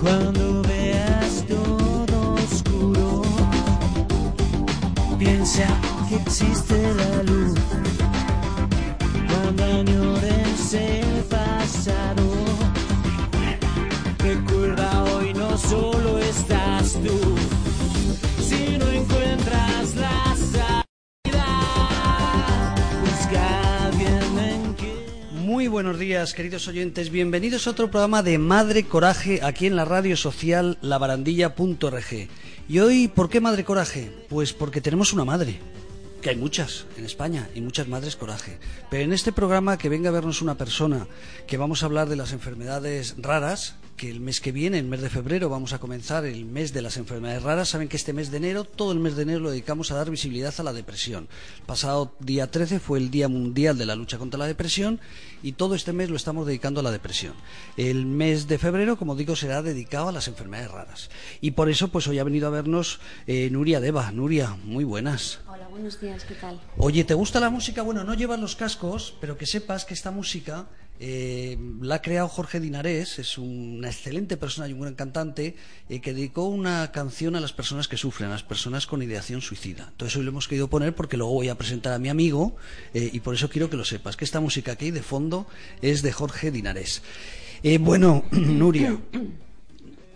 Cuando veas todo oscuro, piensa que existe la luz. Buenos días, queridos oyentes. Bienvenidos a otro programa de Madre Coraje aquí en la radio social labarandilla.org. Y hoy, ¿por qué Madre Coraje? Pues porque tenemos una madre. Que hay muchas en España y muchas madres coraje. Pero en este programa que venga a vernos una persona que vamos a hablar de las enfermedades raras, que el mes que viene, el mes de febrero, vamos a comenzar el mes de las enfermedades raras. Saben que este mes de enero, todo el mes de enero lo dedicamos a dar visibilidad a la depresión. Pasado día 13 fue el Día Mundial de la Lucha contra la Depresión y todo este mes lo estamos dedicando a la depresión. El mes de febrero, como digo, será dedicado a las enfermedades raras. Y por eso, pues hoy ha venido a vernos eh, Nuria Deva. Nuria, muy buenas. Buenos días, ¿qué tal? Oye, ¿te gusta la música? Bueno, no llevas los cascos, pero que sepas que esta música eh, la ha creado Jorge Dinarés, es una excelente persona y un gran cantante, eh, que dedicó una canción a las personas que sufren, a las personas con ideación suicida. Entonces hoy lo hemos querido poner porque luego voy a presentar a mi amigo eh, y por eso quiero que lo sepas, que esta música que hay de fondo es de Jorge Dinarés. Eh, bueno, Nuria.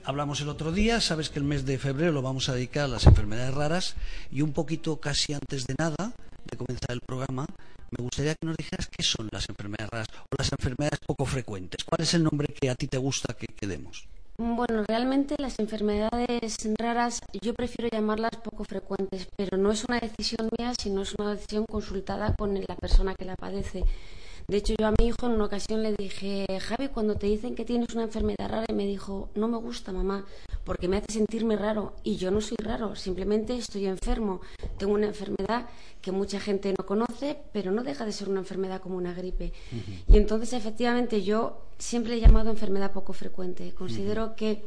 Hablamos el otro día, sabes que el mes de febrero lo vamos a dedicar a las enfermedades raras y un poquito casi antes de nada, de comenzar el programa, me gustaría que nos dijeras qué son las enfermedades raras o las enfermedades poco frecuentes. ¿Cuál es el nombre que a ti te gusta que, demos? Bueno, realmente las enfermedades raras yo prefiero llamarlas poco frecuentes, pero no es una decisión mía, sino es una decisión consultada con la persona que la padece. De hecho, yo a mi hijo en una ocasión le dije, Javi, cuando te dicen que tienes una enfermedad rara, y me dijo, no me gusta, mamá, porque me hace sentirme raro. Y yo no soy raro, simplemente estoy enfermo. Tengo una enfermedad que mucha gente no conoce, pero no deja de ser una enfermedad como una gripe. Y entonces, efectivamente, yo siempre he llamado enfermedad poco frecuente. Considero que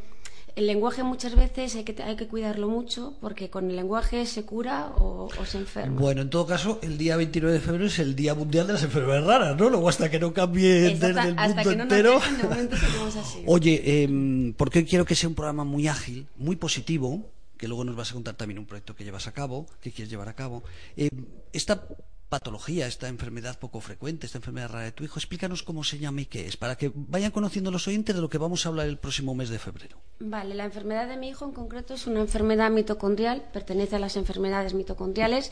el lenguaje muchas veces hay que, hay que cuidarlo mucho porque con el lenguaje se cura o, o, se enferma. Bueno, en todo caso, el día 29 de febrero es el Día Mundial de las Enfermedades Raras, ¿no? Luego hasta que no cambie desde el mundo no entero. Dejen, así. Oye, eh, porque hoy quiero que sea un programa muy ágil, muy positivo, que luego nos vas a contar también un proyecto que llevas a cabo, que quieres llevar a cabo. Eh, esta patología, esta enfermedad poco frecuente, esta enfermedad rara de tu hijo, explícanos cómo se llama y qué es, para que vayan conociendo los oyentes de lo que vamos a hablar el próximo mes de febrero. Vale, la enfermedad de mi hijo en concreto es una enfermedad mitocondrial, pertenece a las enfermedades mitocondriales.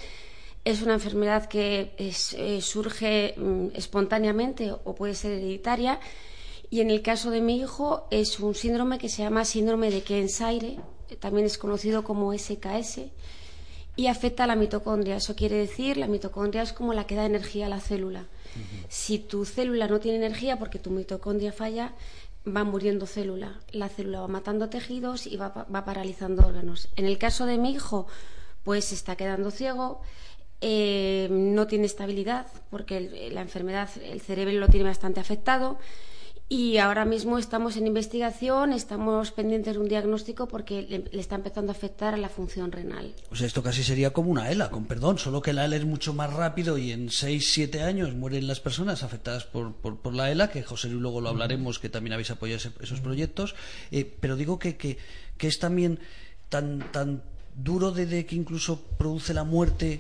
Es una enfermedad que eh, surge mm, espontáneamente o puede ser hereditaria. Y en el caso de mi hijo es un síndrome que se llama síndrome de Kearns-Sayre, también es conocido como SKS, y afecta a la mitocondria. Eso quiere decir, la mitocondria es como la que da energía a la célula. Uh -huh. Si tu célula no tiene energía porque tu mitocondria falla, va muriendo célula. La célula va matando tejidos y va, va paralizando órganos. En el caso de mi hijo, pues se está quedando ciego, eh, no tiene estabilidad porque el, la enfermedad, el cerebro lo tiene bastante afectado. Y ahora mismo estamos en investigación, estamos pendientes de un diagnóstico porque le, le, está empezando a afectar a la función renal. O sea, esto casi sería como una ELA, con perdón, solo que la ELA es mucho más rápido y en 6, 7 años mueren las personas afectadas por, por, por la ELA, que José Luis luego lo hablaremos, que también habéis apoyado ese, esos proyectos. Eh, pero digo que, que, que, es también tan, tan duro de, de que incluso produce la muerte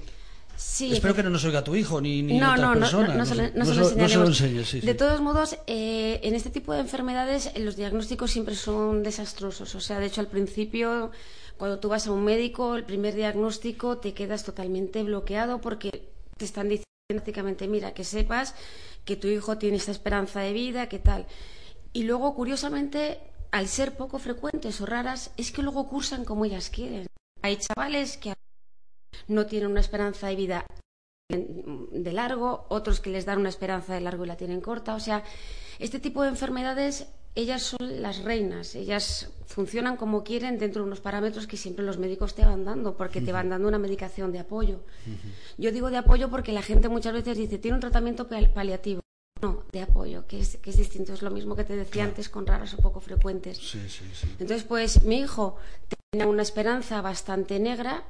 Sí, Espero que no nos oiga tu hijo ni, ni no, otras no, personas. No, no, no, se, lo, no, se, lo, no se lo enseñes. Sí, de sí. todos modos, eh, en este tipo de enfermedades los diagnósticos siempre son desastrosos. O sea, de hecho, al principio, cuando tú vas a un médico, el primer diagnóstico te quedas totalmente bloqueado porque te están diciendo prácticamente, mira, que sepas que tu hijo tiene esta esperanza de vida, que tal. Y luego, curiosamente, al ser poco frecuentes o raras, es que luego cursan como ellas quieren. Hay chavales que no tienen una esperanza de vida de largo, otros que les dan una esperanza de largo y la tienen corta. O sea, este tipo de enfermedades, ellas son las reinas, ellas funcionan como quieren dentro de unos parámetros que siempre los médicos te van dando, porque te van dando una medicación de apoyo. Yo digo de apoyo porque la gente muchas veces dice, tiene un tratamiento paliativo. no, de apoyo, que es, que es distinto. Es lo mismo que te decía antes con raros o poco frecuentes. Sí, sí, sí. Entonces, pues mi hijo tenía una esperanza bastante negra,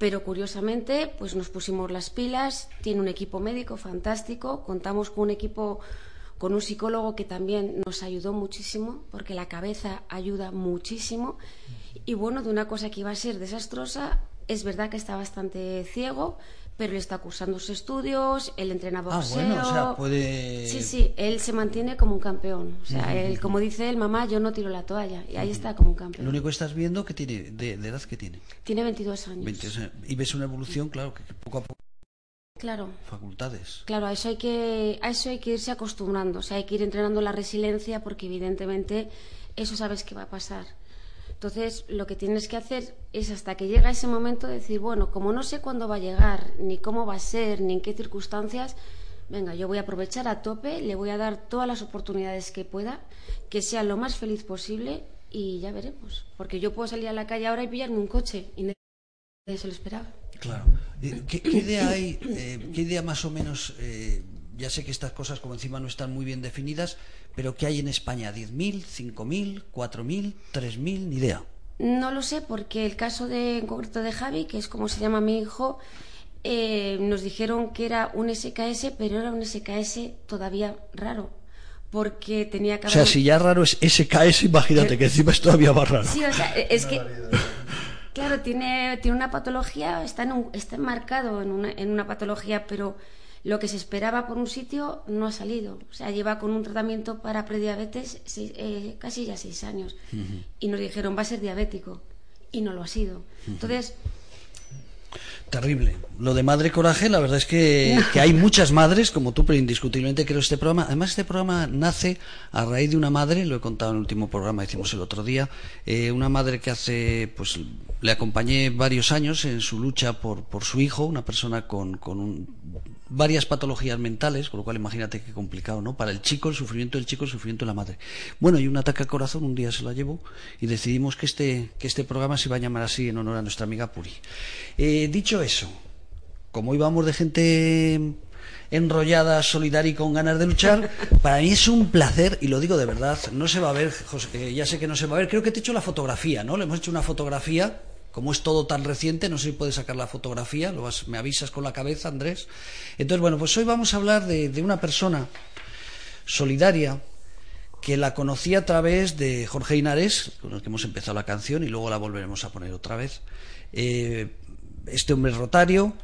pero curiosamente, pues nos pusimos las pilas. Tiene un equipo médico fantástico. Contamos con un equipo, con un psicólogo que también nos ayudó muchísimo, porque la cabeza ayuda muchísimo. Y bueno, de una cosa que iba a ser desastrosa, es verdad que está bastante ciego, pero él está cursando sus estudios, él entrena Ah, boxeo. bueno, o sea, puede... Sí, sí, él se mantiene como un campeón. O sea, él, como dice él, mamá, yo no tiro la toalla. Y ahí está como un campeón. Lo único que estás viendo que tiene, de, de edad que tiene. Tiene 22 años. 20, o sea, y ves una evolución, claro, que, que poco a poco Claro. facultades. Claro, a eso hay que a eso hay que irse acostumbrando, o sea, hay que ir entrenando la resiliencia porque evidentemente eso sabes que va a pasar. Entonces, lo que tienes que hacer es hasta que llega ese momento decir, bueno, como no sé cuándo va a llegar, ni cómo va a ser, ni en qué circunstancias, venga, yo voy a aprovechar a tope, le voy a dar todas las oportunidades que pueda, que sea lo más feliz posible y ya veremos, porque yo puedo salir a la calle ahora y pillarme un coche y nadie se lo esperaba. Claro. Eh, ¿Qué, qué idea hay, eh, qué idea más o menos, eh, ya sé que estas cosas como encima no están muy bien definidas, pero ¿qué hay en España? ¿10.000, 5.000, 4.000, 3.000? Ni idea. No lo sé, porque el caso de, en concreto de Javi, que es como se llama mi hijo, eh, nos dijeron que era un SKS, pero era un SKS todavía raro, porque tenía que O sea, si ya raro es SKS, imagínate que encima es todavía más raro. Sí, o sea, es que... Claro, tiene, tiene una patología, está, en un- está enmarcado en una, en una patología, pero lo que se esperaba por un sitio no ha salido. O sea, lleva con un tratamiento para prediabetes seis- eh, casi ya seis años. Y nos dijeron, va a ser diabético. Y no lo ha sido. Entonces, Terrible. Lo de Madre Coraje, la verdad es que, que hay muchas madres, como tú, pero indiscutiblemente creo este programa. Además, este programa nace a raíz de una madre, lo he contado en el último programa, hicimos el otro día, eh, una madre que hace, pues, le acompañé varios años en su lucha por, por su hijo, una persona con, con un- varias patologías mentales, con lo cual imagínate qué complicado, ¿no? Para el chico, el sufrimiento del chico, el sufrimiento de la madre. Bueno, y un ataque al corazón, un día se la llevó y decidimos que este, que este programa se iba a llamar así en honor a nuestra amiga Puri. Eh, dicho eso, como íbamos de gente enrollada, solidaria y con ganas de luchar, para mí es un placer, y lo digo de verdad, no se va a ver, José, eh, ya sé que no se va a ver, creo que te he hecho la fotografía, ¿no? Le hemos hecho una fotografía, como es todo tan reciente, no sé si puedes sacar la fotografía, lo vas- me avisas con la cabeza, Andrés. Entonces, bueno, pues hoy vamos a hablar de, una persona solidaria que la conocí a través de Jorge Inares, con el que hemos empezado la canción y luego la volveremos a poner otra vez. Eh, este hombre es rotario,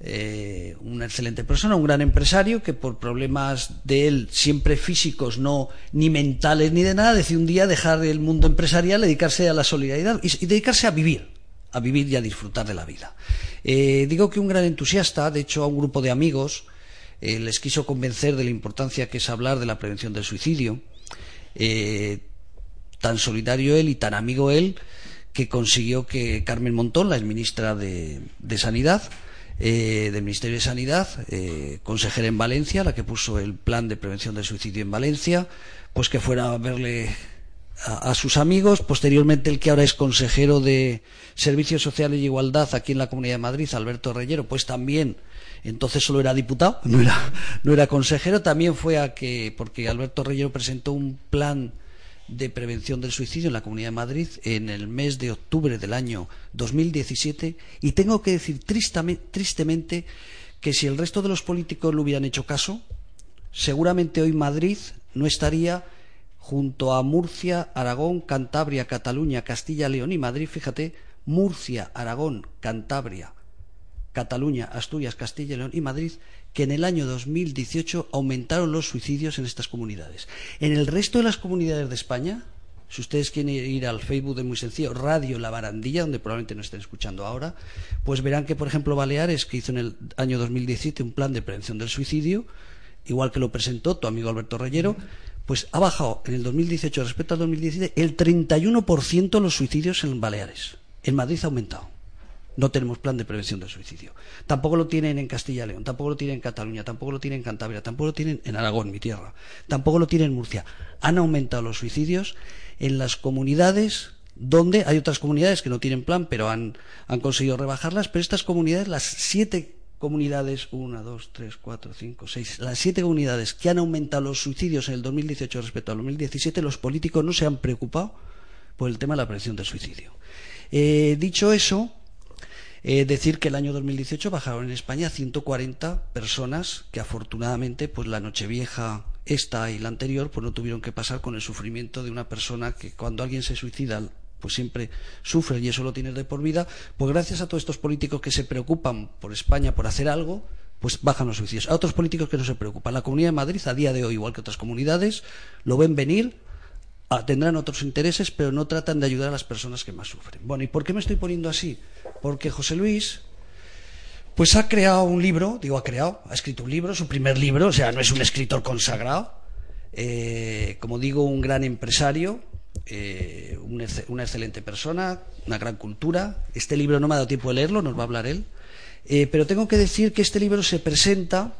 eh, una excelente persona, un gran empresario que por problemas de él, siempre físicos, no ni mentales ni de nada, decidió un día dejar el mundo empresarial, dedicarse a la solidaridad y dedicarse a vivir, a vivir y a disfrutar de la vida. Eh, digo que un gran entusiasta, de hecho a un grupo de amigos, eh, les quiso convencer de la importancia que es hablar de la prevención del suicidio. Eh, tan solidario él y tan amigo él que consiguió que Carmen Montón, la exministra de, de Sanidad, del Ministerio de Sanidad, consejera en Valencia, la que puso el plan de prevención del suicidio en Valencia, pues que fuera a verle a, sus amigos. Posteriormente, el que ahora es consejero de Servicios Sociales y Igualdad aquí en la Comunidad de Madrid, Alberto Reyero, pues también entonces solo era diputado, no era, no era consejero, también fue a que, porque Alberto Reyero presentó un plan de prevención del suicidio en la Comunidad de Madrid en el mes de octubre del año 2017 y tengo que decir tristame- tristemente que si el resto de los políticos le hubieran hecho caso, seguramente hoy Madrid no estaría junto a Murcia, Aragón, Cantabria, Cataluña, Castilla, León y Madrid, fíjate, Murcia, Aragón, Cantabria, Cataluña, Asturias, Castilla León y Madrid, que en el año 2018 aumentaron los suicidios en estas comunidades. En el resto de las comunidades de España, si ustedes quieren ir al Facebook de muy sencillo, Radio La Barandilla, donde probablemente no estén escuchando ahora, pues verán que, por ejemplo, Baleares, que hizo en el año 2017 un plan de prevención del suicidio, igual que lo presentó tu amigo Alberto Reyero, pues ha bajado en el 2018 respecto al 2017 el 31% los suicidios en Baleares. En Madrid ha aumentado. No tenemos plan de prevención del suicidio. Tampoco lo tienen en Castilla y León, tampoco lo tienen en Cataluña, tampoco lo tienen en Cantabria, tampoco lo tienen en Aragón, mi tierra, tampoco lo tienen en Murcia. Han aumentado los suicidios en las comunidades donde hay otras comunidades que no tienen plan, pero han, han conseguido rebajarlas, pero estas comunidades, las siete comunidades, una, dos, tres, cuatro, cinco, seis, las siete comunidades que han aumentado los suicidios en el 2018 respecto al 2017, los políticos no se han preocupado por el tema de la prevención del suicidio. Eh, dicho eso, eh, decir que el año 2018 bajaron en España 140 personas que afortunadamente, pues la Nochevieja esta y la anterior, pues no tuvieron que pasar con el sufrimiento de una persona que cuando alguien se suicida pues siempre sufre y eso lo tienes de por vida, pues gracias a todos estos políticos que se preocupan por España por hacer algo, pues bajan los suicidios. A otros políticos que no se preocupan. La Comunidad de Madrid, a día de hoy, igual que otras comunidades, lo ven venir, tendrán otros intereses, pero no tratan de ayudar a las personas que más sufren. Bueno, ¿y por qué me estoy poniendo así? Porque José Luis, pues ha creado un libro, digo ha creado, ha escrito un libro, su primer libro, o sea, no es un escritor consagrado, eh, como digo, un gran empresario, eh, una excelente persona, una gran cultura. Este libro no me ha dado tiempo de leerlo, nos va a hablar él. Eh, pero tengo que decir que este libro se presenta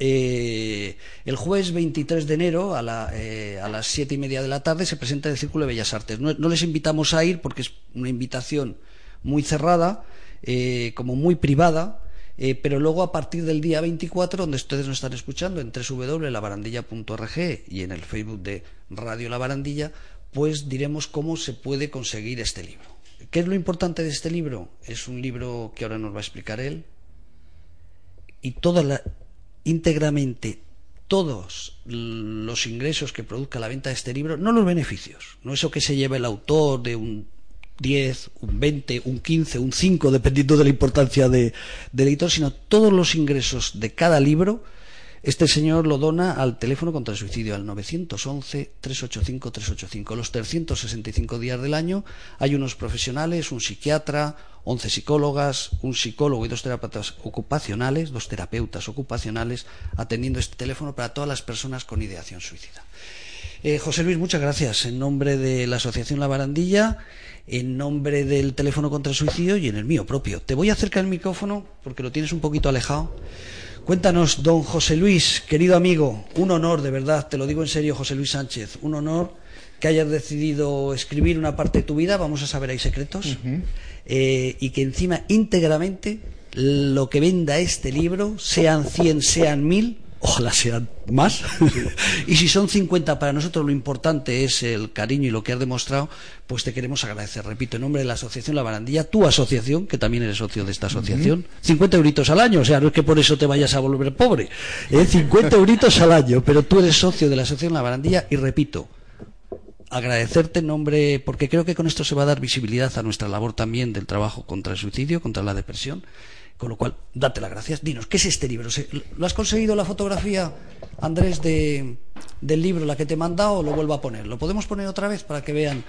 eh, el jueves 23 de enero a, las siete y media de la tarde, se presenta en el Círculo de Bellas Artes. No, les invitamos a ir porque es una invitación muy cerrada, como muy privada. pero luego a partir del día 24, donde ustedes nos están escuchando en www.labarandilla.org y en el Facebook de Radio La Barandilla, pues diremos cómo se puede conseguir este libro. ¿Qué es lo importante de este libro? Es un libro que ahora nos va a explicar él y toda la, íntegramente todos los ingresos que produzca la venta de este libro, no los beneficios, no eso que se lleva el autor de un 10, un 20, un 15, un 5, dependiendo de la importancia de, del editor, sino todos los ingresos de cada libro este señor lo dona al teléfono contra el suicidio, al 911-385-385. Los 365 días del año hay unos profesionales, un psiquiatra, 11 psicólogas, un psicólogo y dos terapeutas ocupacionales, dos terapeutas ocupacionales, atendiendo este teléfono para todas las personas con ideación suicida. Eh, José Luis, muchas gracias. En nombre de la Asociación La Barandilla, en nombre del teléfono contra el suicidio y en el mío propio. Te voy a acercar el micrófono porque lo tienes un poquito alejado. Cuéntanos, don José Luis, querido amigo, un honor, de verdad, te lo digo en serio, José Luis Sánchez, un honor que hayas decidido escribir una parte de tu vida, vamos a saber, hay secretos, eh, y que encima íntegramente lo que venda este libro, sean 100, sean mil, ojalá sean más. y si son 50 para nosotros lo importante es el cariño y lo que has demostrado, pues te queremos agradecer. Repito, en nombre de la Asociación La Barandilla, tu asociación, que también eres socio de esta asociación, 50 euritos al año, o sea, no es que por eso te vayas a volver pobre, ¿eh? 50 euritos al año, pero tú eres socio de la Asociación La Barandilla y repito, agradecerte en nombre, porque creo que con esto se va a dar visibilidad a nuestra labor también del trabajo contra el suicidio, contra la depresión con lo cual, date las gracias. Dinos, ¿qué es este libro? ¿Lo has conseguido la fotografía, Andrés, de, del libro, la que te he mandado, o lo vuelvo a poner? ¿Lo podemos poner otra vez para que vean?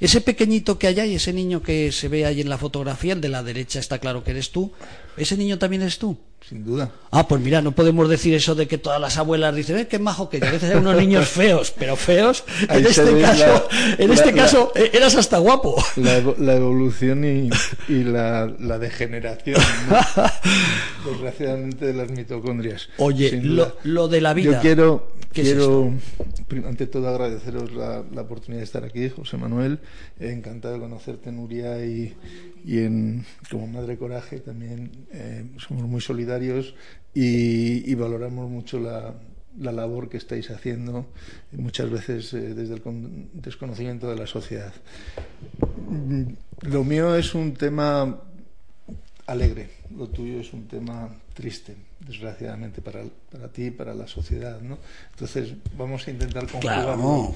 Ese pequeñito que hay ahí, ese niño que se ve ahí en la fotografía, el de la derecha está claro que eres tú. ¿Ese niño también eres tú? Sin duda. Ah, pues mira, no podemos decir eso de que todas las abuelas dicen, eh, qué majo que a veces hay unos niños feos, pero feos. en este caso, en este caso eh, eras hasta guapo. La, evolución y, la, degeneración, desgraciadamente, de las mitocondrias. Oye, lo, de la vida. Yo quiero, quiero ante todo agradeceros la, oportunidad de estar aquí, José Manuel. encantado de conocerte, Nuria, y, y en, como Madre Coraje también eh, somos muy solidarios y, valoramos mucho la, labor que estáis haciendo, muchas veces eh, desde el desconocimiento de la sociedad. Lo mío es un tema alegre, lo tuyo es un tema triste desgraciadamente para, para ti, para la sociedad, ¿no? Entonces vamos a intentar conjugarlo.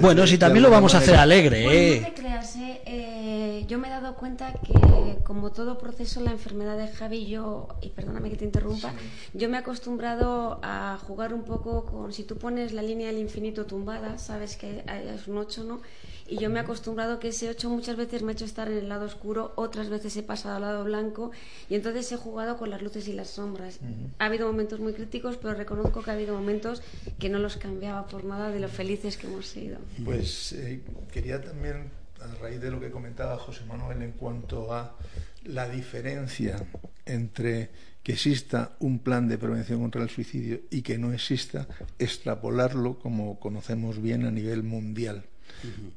bueno, si también lo vamos a hacer alegre, ¿eh? no te creas, ¿eh? ¿eh? Yo me he dado cuenta que como todo proceso la enfermedad de Javi, yo, y perdóname que te interrumpa, yo me he acostumbrado a jugar un poco con, si tú pones la línea del infinito tumbada, sabes que es un 8, ¿no? Y yo me he acostumbrado que ese 8 muchas veces me ha hecho estar en el lado oscuro, otras veces he pasado al lado blanco y entonces he jugado con las luces y las sombras. Ha habido momentos muy críticos, pero reconozco que ha habido momentos que no los cambiaba por nada de lo felices que hemos sido. Pues eh, quería también, a raíz de lo que comentaba José Manuel en cuanto a la diferencia entre que exista un plan de prevención contra el suicidio y que no exista, extrapolarlo como conocemos bien a nivel mundial.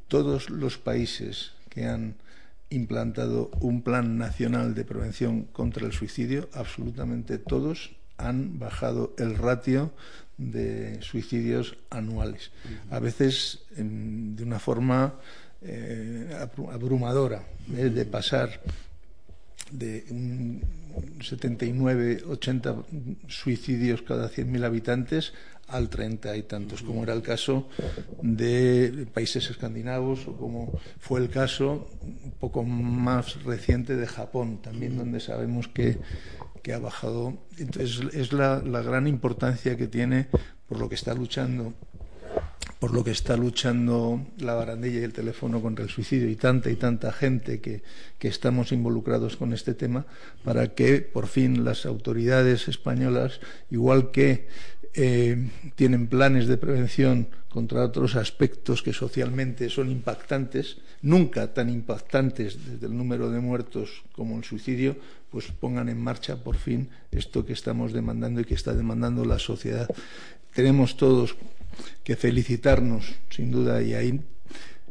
Todos los países que han implantado un plan nacional de prevención contra el suicidio, absolutamente todos han bajado el ratio de suicidios anuales. A veces de una forma eh, abrumadora, ¿eh? de pasar de un 79, 80 suicidios cada 100.000 habitantes al 30 y tantos, como era el caso de países escandinavos o como fue el caso un poco más reciente de Japón, también donde sabemos que, que ha bajado. Entonces, es la, la gran importancia que tiene por lo que está luchando por lo que está luchando la barandilla y el teléfono contra el suicidio y tanta y tanta gente que, que, estamos involucrados con este tema para que por fin las autoridades españolas, igual que eh, tienen planes de prevención contra otros aspectos que socialmente son impactantes, nunca tan impactantes desde el número de muertos como el suicidio, pues pongan en marcha por fin esto que estamos demandando y que está demandando la sociedad. Tenemos todos que felicitarnos, sin duda, y ahí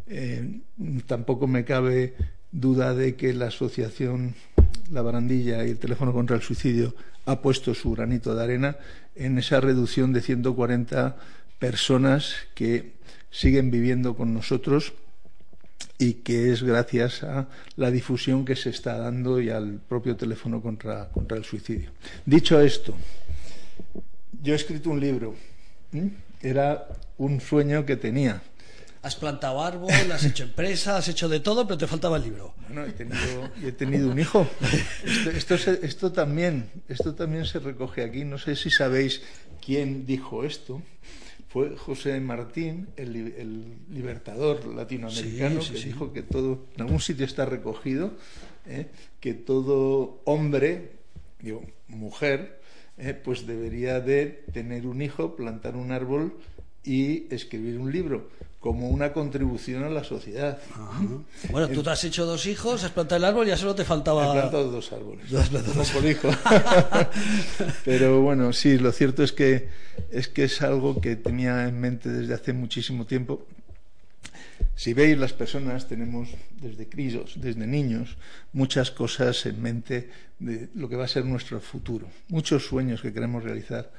eh, tampoco me cabe duda de que la asociación La Barandilla y el teléfono contra el suicidio ha puesto su granito de arena en esa reducción de 140 personas que siguen viviendo con nosotros y que es gracias a la difusión que se está dando y al propio teléfono contra, contra el suicidio. Dicho esto, yo he escrito un libro. Era un sueño que tenía. Has plantado árbol, has hecho empresa, has hecho de todo, pero te faltaba el libro. Bueno, he tenido, he tenido un hijo. Esto, esto, esto, también, esto también se recoge aquí. No sé si sabéis quién dijo esto. Fue José Martín, el, el libertador latinoamericano, sí, sí, que sí. dijo que todo, en algún sitio está recogido, ¿eh? que todo hombre, digo, mujer, eh, pues debería de tener un hijo, plantar un árbol y escribir un libro como una contribución a la sociedad. Ajá. Bueno, tú te has hecho dos hijos, has plantado el árbol y ya solo te faltaba. He plantado dos árboles. Dos dos. por hijo. Pero bueno, sí, lo cierto es que es que es algo que tenía en mente desde hace muchísimo tiempo. Si veis, las personas tenemos desde críos, desde niños, muchas cosas en mente de lo que va a ser nuestro futuro, muchos sueños que queremos realizar,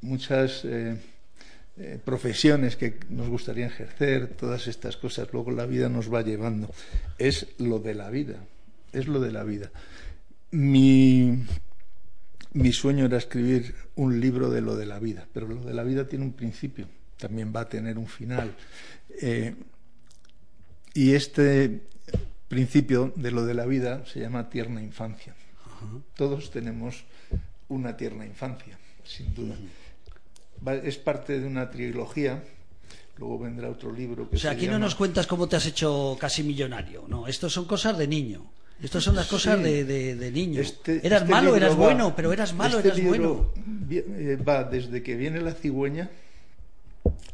muchas eh, eh, profesiones que nos gustaría ejercer, todas estas cosas, luego la vida nos va llevando. Es lo de la vida, es lo de la vida. Mi, mi sueño era escribir un libro de lo de la vida, pero lo de la vida tiene un principio, también va a tener un final. Eh, y este principio de lo de la vida se llama tierna infancia. Todos tenemos una tierna infancia, sin duda. Es parte de una trilogía. Luego vendrá otro libro que O sea, se aquí llama... no nos cuentas cómo te has hecho casi millonario. No, esto son cosas de niño. Estas son las cosas Sí. de, de, de niño. Este- eras este malo, eras va- bueno, pero eras malo, este eras bueno. libro vi- eh, Va desde que viene la cigüeña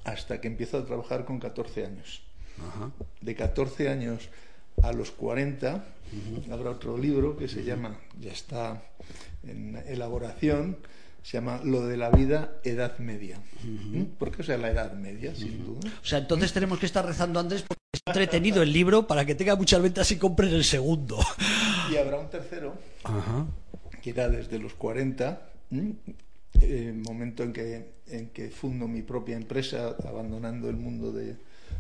hasta que empiezo a trabajar con 14 años. Ajá. De 14 años a los 40 habrá otro libro que se llama, ya está en elaboración, se llama Lo de la vida, Edad Media. ¿Mm? ¿Por qué o sea la Edad Media, sin duda? O sea, entonces tenemos que estar rezando, Andrés, porque está entretenido el libro para que tenga muchas ventas y compren el segundo. Y habrá un tercero que era desde los 40, ¿m? eh, momento en que, en que fundo mi propia empresa, abandonando el mundo de,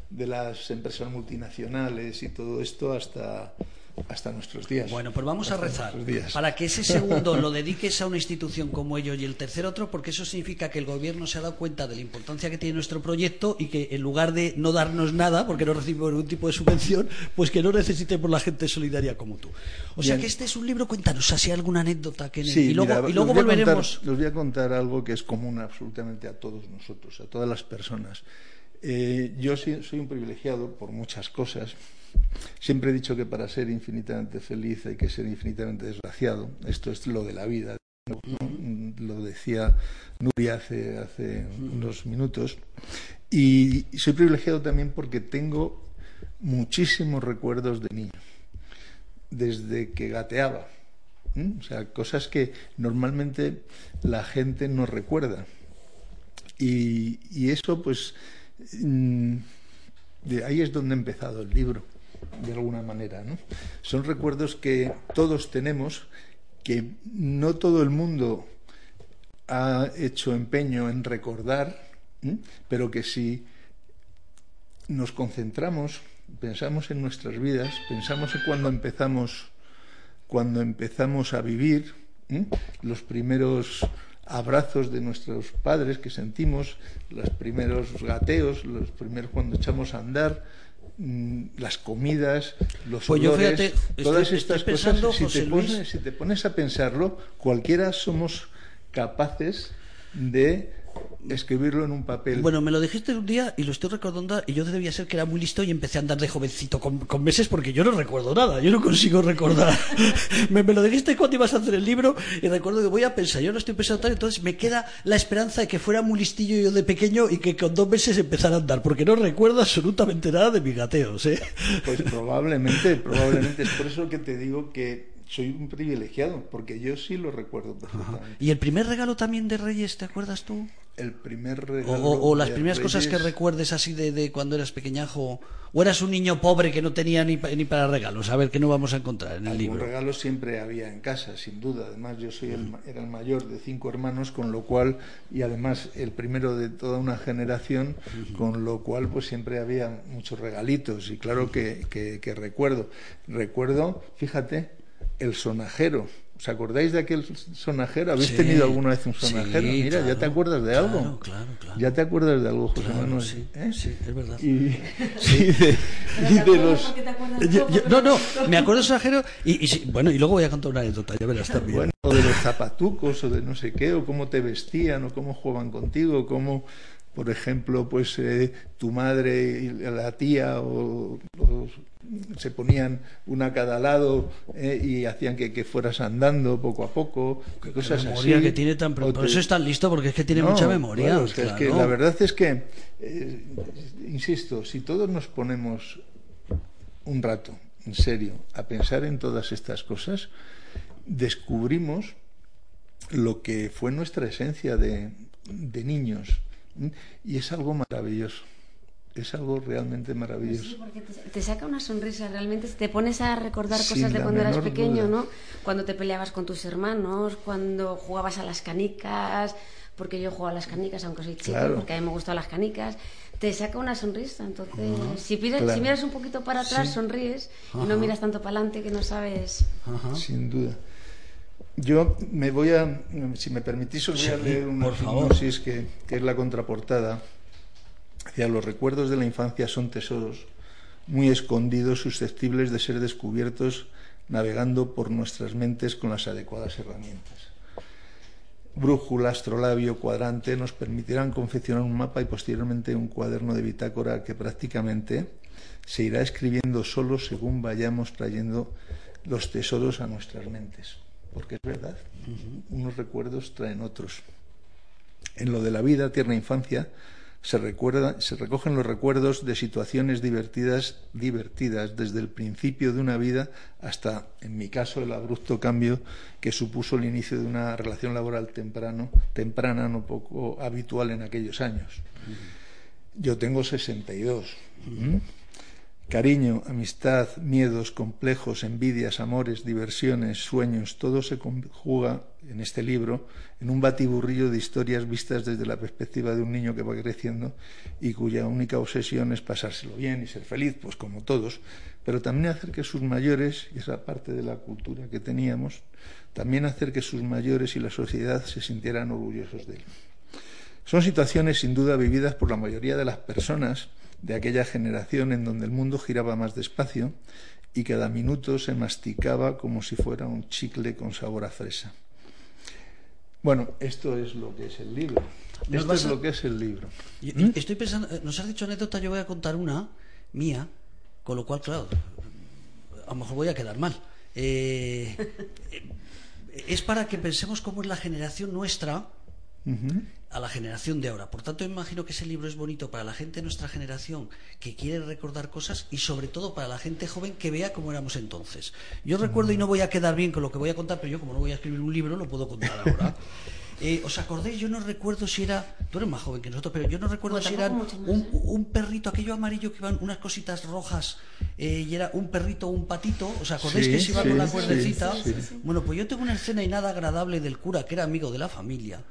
de las empresas multinacionales y todo esto hasta, hasta nuestros días. Bueno, pues vamos a rezar para que ese segundo lo dediques a una institución como ellos y el tercer otro, porque eso significa que el gobierno se ha dado cuenta de la importancia que tiene nuestro proyecto y que en lugar de no darnos nada, porque no recibimos ningún tipo de subvención, pues que no necesitemos la gente solidaria como tú. O sea Bien. que este es un libro, cuéntanos, así alguna anécdota que en el- Sí, y luego, mira, y luego les voy a volveremos. contar- les voy a contar algo que es común absolutamente a todos nosotros, a todas las personas. Eh, yo soy un privilegiado por muchas cosas. Siempre he dicho que para ser infinitamente feliz hay que ser infinitamente desgraciado. Esto es lo de la vida. ¿no? Lo decía Nuria hace, hace unos minutos. Y soy privilegiado también porque tengo muchísimos recuerdos de niño desde que gateaba. O sea, cosas que normalmente la gente no recuerda. Y, y eso, pues, mm, de ahí es donde ha empezado el libro. De alguna manera. ¿no? Son recuerdos que todos tenemos, que no todo el mundo ha hecho empeño en recordar, pero que si nos concentramos, pensamos en nuestras vidas, pensamos en cuando empezamos, cuando empezamos a vivir, los primeros abrazos de nuestros padres que sentimos, los primeros gateos, los primeros cuando echamos a andar, las comidas, los pues olores, todas estas cosas. Si te, pones, si te pones a pensarlo, cualquiera somos capaces de escribirlo en un papel. Bueno, me lo dijiste un día y lo estoy recordando y yo debía ser que era muy listo y empecé a andar de jovencito con, meses porque yo no recuerdo nada, yo no consigo recordar. me, lo dijiste cuando ibas a hacer el libro y recuerdo que voy a pensar, yo no estoy pensando tal, entonces me queda la esperanza de que fuera muy listillo yo de pequeño y que con dos meses empezara a andar, porque no recuerdo absolutamente nada de mis gateos. ¿eh? Pues probablemente, probablemente es por eso que te digo que soy un privilegiado, porque yo sí lo recuerdo perfectamente. ¿Y el primer regalo también de Reyes, te acuerdas tú? El primer regalo. O, las primeras cosas que recuerdes así de, cuando eras pequeñajo, o eras un niño pobre que no tenía ni, ni para regalos, a ver qué no vamos a encontrar en el libro. regalos siempre había en casa, sin duda. Además, yo soy el, era el mayor de cinco hermanos, con lo cual, y además el primero de toda una generación, con lo cual, pues siempre había muchos regalitos. Y claro que, que recuerdo. Recuerdo, fíjate, el sonajero. ¿Os acordáis de aquel sonajero? ¿Habéis tenido alguna vez un sonajero? Mira, ¿ya te acuerdas de algo? Claro, claro, ¿Ya te acuerdas de algo, José Manuel? Sí, ¿Eh? sí, es verdad. Y, sí, de, y de los... no, no, me acuerdo del sonajero y, y, bueno, y luego voy a contar una anécdota, ya verás también. Bueno, o de los zapatucos o de no sé qué, o cómo te vestían, o cómo jugaban contigo, cómo por ejemplo, pues eh, tu madre y la tía o, se ponían una a cada lado eh, y hacían que, fueras andando poco a poco, cosas memoria que tiene tan... Por eso es tan listo, porque es que tiene mucha memoria. es que la verdad es que, eh, insisto, si todos nos ponemos un rato, en serio, a pensar en todas estas cosas, descubrimos lo que fue nuestra esencia de niños y es algo maravilloso. Es algo realmente maravilloso. Sí, porque te, saca una sonrisa realmente. Te pones a recordar cosas de cuando eras pequeño, ¿no? Cuando te peleabas con tus hermanos, cuando jugabas a las canicas, porque yo juego a las canicas, aunque soy chico, porque a mí me gustan las canicas. Te saca una sonrisa. Entonces, si, si miras un poquito para atrás, sonríes y no miras tanto para adelante que no sabes. Sin duda. Yo me voy a, si me permitís, os voy a leer una hipnosis que, que es la contraportada. Hacia los recuerdos de la infancia son tesoros muy escondidos, susceptibles de ser descubiertos navegando por nuestras mentes con las adecuadas herramientas. Brújula, astrolabio, cuadrante nos permitirán confeccionar un mapa y posteriormente un cuaderno de bitácora que prácticamente se irá escribiendo solo según vayamos trayendo los tesoros a nuestras mentes porque es verdad, unos recuerdos traen otros. En lo de la vida, tierna infancia, se, recuerda, se recogen los recuerdos de situaciones divertidas, divertidas desde el principio de una vida hasta, en mi caso, el abrupto cambio que supuso el inicio de una relación laboral temprano, temprana, no poco habitual en aquellos años. Yo tengo 62. Cariño, amistad, miedos, complejos, envidias, amores, diversiones, sueños, todo se conjuga en este libro en un batiburrillo de historias vistas desde la perspectiva de un niño que va creciendo y cuya única obsesión es pasárselo bien y ser feliz, pues como todos, pero también hacer que sus mayores, y esa parte de la cultura que teníamos, también hacer que sus mayores y la sociedad se sintieran orgullosos de él. Son situaciones sin duda vividas por la mayoría de las personas, de aquella generación en donde el mundo giraba más despacio y cada minuto se masticaba como si fuera un chicle con sabor a fresa. Bueno, esto es lo que es el libro. Esto es lo que es el libro. ¿Mm? Estoy pensando, eh, nos has dicho anécdota, yo voy a contar una mía, con lo cual, claro, a lo mejor voy a quedar mal. Eh, es para que pensemos cómo es la generación nuestra a la generación de ahora. Por tanto, imagino que ese libro es bonito para la gente de nuestra generación que quiere recordar cosas y sobre todo para la gente joven que vea cómo éramos entonces. Yo recuerdo, y no voy a quedar bien con lo que voy a contar, pero yo como no voy a escribir un libro, lo puedo contar ahora. Eh, ¿Os acordáis? Yo no recuerdo si era. Tú eres más joven que nosotros, pero yo no recuerdo Bueno, si era un, ¿eh? un perrito, aquello amarillo que iban unas cositas rojas eh, y era un perrito o un patito. ¿Os acordáis Sí, que se iba sí, con la sí, cuerdecita? sí, sí. Bueno, pues yo tengo una escena y nada agradable del cura, que era amigo de la familia.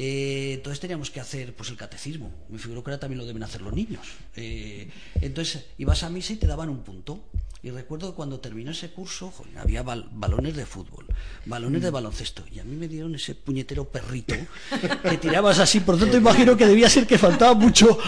Eh, entonces teníamos que hacer pues el catecismo. Me figuro que ahora también lo deben hacer los niños. Eh, entonces ibas a misa y te daban un punto. Y recuerdo que cuando terminó ese curso, joder, había bal- balones de fútbol, balones de baloncesto. Y a mí me dieron ese puñetero perrito que tirabas así. Por tanto, imagino que debía ser que faltaba mucho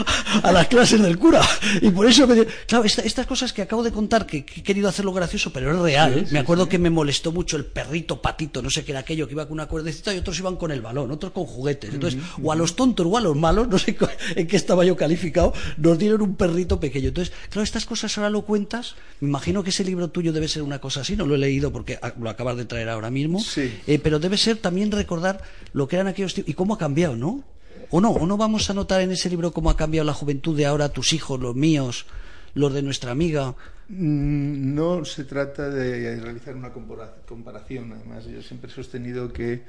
a las clases del cura. Y por eso, me di- claro, esta- estas cosas que acabo de contar, que, que he querido hacerlo gracioso, pero es real. me acuerdo que me molestó mucho el perrito patito, no sé qué era aquello, que iba con una cuerdecita y otros iban con el balón, otros con juguetes. Entonces, o a los tontos o a los malos, no sé en qué estaba yo calificado, nos dieron un perrito pequeño. Entonces, claro, estas cosas ahora lo cuentas. Me imagino que ese libro tuyo debe ser una cosa así, no lo he leído porque ah, lo acabas de traer ahora mismo. Sí. Eh, pero debe ser también recordar lo que eran aquellos tiempos y cómo ha cambiado, ¿no? ¿O no? ¿O no vamos a notar en ese libro cómo ha cambiado la juventud de ahora, tus hijos, los míos, los de nuestra amiga? Mm, No se trata de realizar una compara- comparación. Además, yo siempre he sostenido que,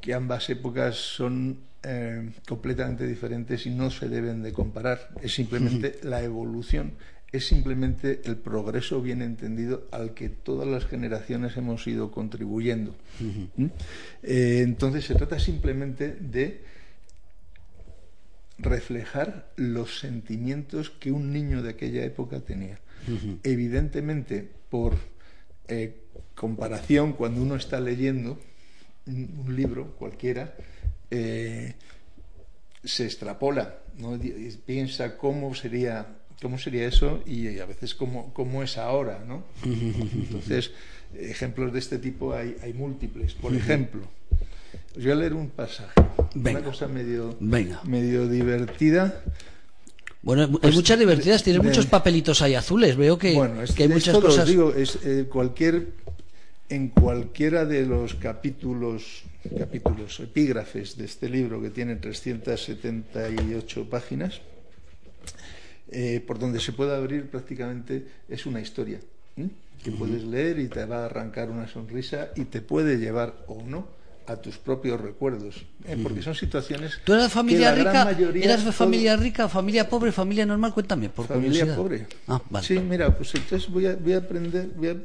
que ambas épocas son eh, completamente diferentes y no se deben de comparar. Es simplemente la evolución, es simplemente el progreso bien entendido al que todas las generaciones hemos ido contribuyendo. ¿Mm? Eh, entonces, se trata simplemente de reflejar los sentimientos que un niño de aquella época tenía. Evidentemente, por eh, comparación, cuando uno está leyendo un, libro cualquiera, eh, se extrapola, ¿no? Y piensa cómo sería, cómo sería eso y a veces cómo, cómo es ahora. ¿no? Entonces, ejemplos de este tipo hay, hay múltiples. Por ejemplo, os voy a leer un pasaje, Venga. una cosa medio, Venga. medio divertida. Bueno, hay Pues, muchas divertidas, tienes de- muchos papelitos ahí azules, veo que, bueno, es, que hay muchas os cosas. digo, es eh, cualquier en cualquiera de los capítulos capítulos epígrafes de este libro que tiene 378 páginas eh, por donde se puede abrir prácticamente es una historia ¿eh? que puedes leer y te va a arrancar una sonrisa y te puede llevar o no a tus propios recuerdos ¿eh? porque son situaciones ¿Tú eras que familia la gran rica? mayoría ¿Eras todo- familia rica, familia pobre, familia normal? Cuéntame, por familia curiosidad. pobre. Ah, vale. Sí, mira, pues entonces voy a, voy a aprender, voy a,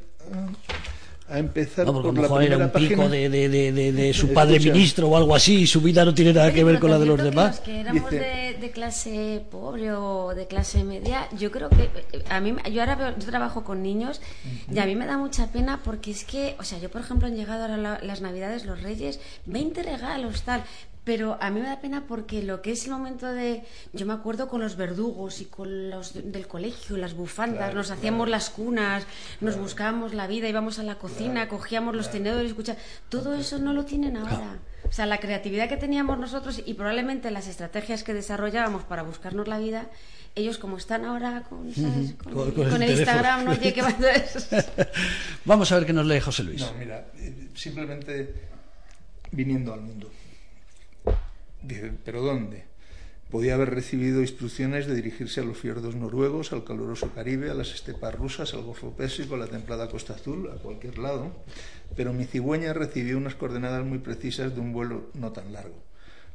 a empezar No, porque a por lo la mejor era primera un pico página. de, de- de- de- de su padre Escucha. ministro o algo así y su vida no tiene nada que ver con la de los creo que demás. Los que éramos Dice- de, de clase pobre o de clase media, yo creo que eh, a mí, yo ahora veo- yo trabajo con niños y a mí me da mucha pena porque es que, o sea, yo por ejemplo han llegado ahora la- las Navidades, los Reyes, 20 regalos, tal. Pero a mí me da pena porque lo que es el momento de. Yo me acuerdo con los verdugos y con los de- del colegio, las bufandas, Claro, nos hacíamos las cunas, nos buscábamos la vida, íbamos a la cocina, cogíamos los tenedores, escucha. Todo eso no lo tienen ahora. O sea, la creatividad que teníamos nosotros y probablemente las estrategias que desarrollábamos para buscarnos la vida, ellos como están ahora con, ¿sabes? con, Con- con con el. Instagram, no oye, ¿qué va a hacer? Vamos a ver qué nos lee José Luis. No, mira, eh, simplemente viniendo al mundo. Dice, ¿pero dónde? Podía haber recibido instrucciones de dirigirse a los fiordos noruegos, al caluroso Caribe, a las estepas rusas, al Golfo Pérsico, a la templada Costa Azul, a cualquier lado, pero mi cigüeña recibió unas coordenadas muy precisas de un vuelo no tan largo.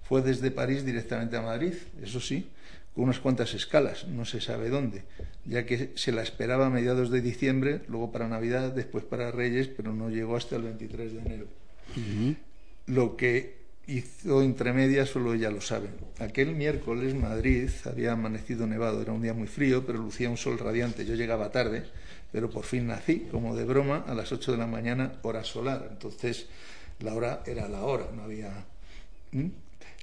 Fue desde París directamente a Madrid, eso sí, con unas cuantas escalas, no se sabe dónde, ya que se la esperaba a mediados de diciembre, luego para Navidad, después para Reyes, pero no llegó hasta el 23 de enero. Lo que hizo entre medias solo ella lo sabe. Aquel miércoles Madrid había amanecido nevado, era un día muy frío, pero lucía un sol radiante. Yo llegaba tarde, pero por fin nací, como de broma, a las 8 de la mañana, hora solar. Entonces la hora era la hora, no había...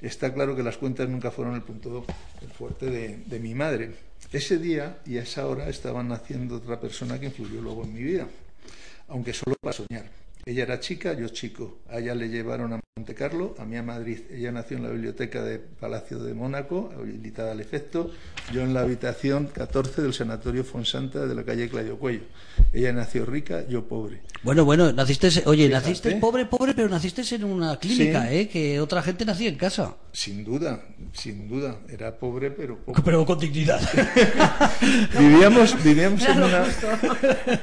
Está claro que las cuentas nunca fueron el punto fuerte de, de mi madre. Ese día y a esa hora estaba naciendo otra persona que influyó luego en mi vida, aunque solo para soñar. Ella era chica, yo chico. A ella le llevaron a Monte Carlo, a mí a Madrid. Ella nació en la biblioteca de Palacio de Mónaco, habilitada al efecto. Yo en la habitación 14 del Sanatorio Fonsanta de la calle Clayo Cuello. Ella nació rica, yo pobre. Bueno, bueno, naciste, oye, Fíjate. naciste pobre, pobre, pero naciste en una clínica, Sí. ¿eh? Que otra gente nacía en casa. Sin duda, sin duda. Era pobre, pero pobre. Pero con dignidad. Vivíamos, vivíamos en una.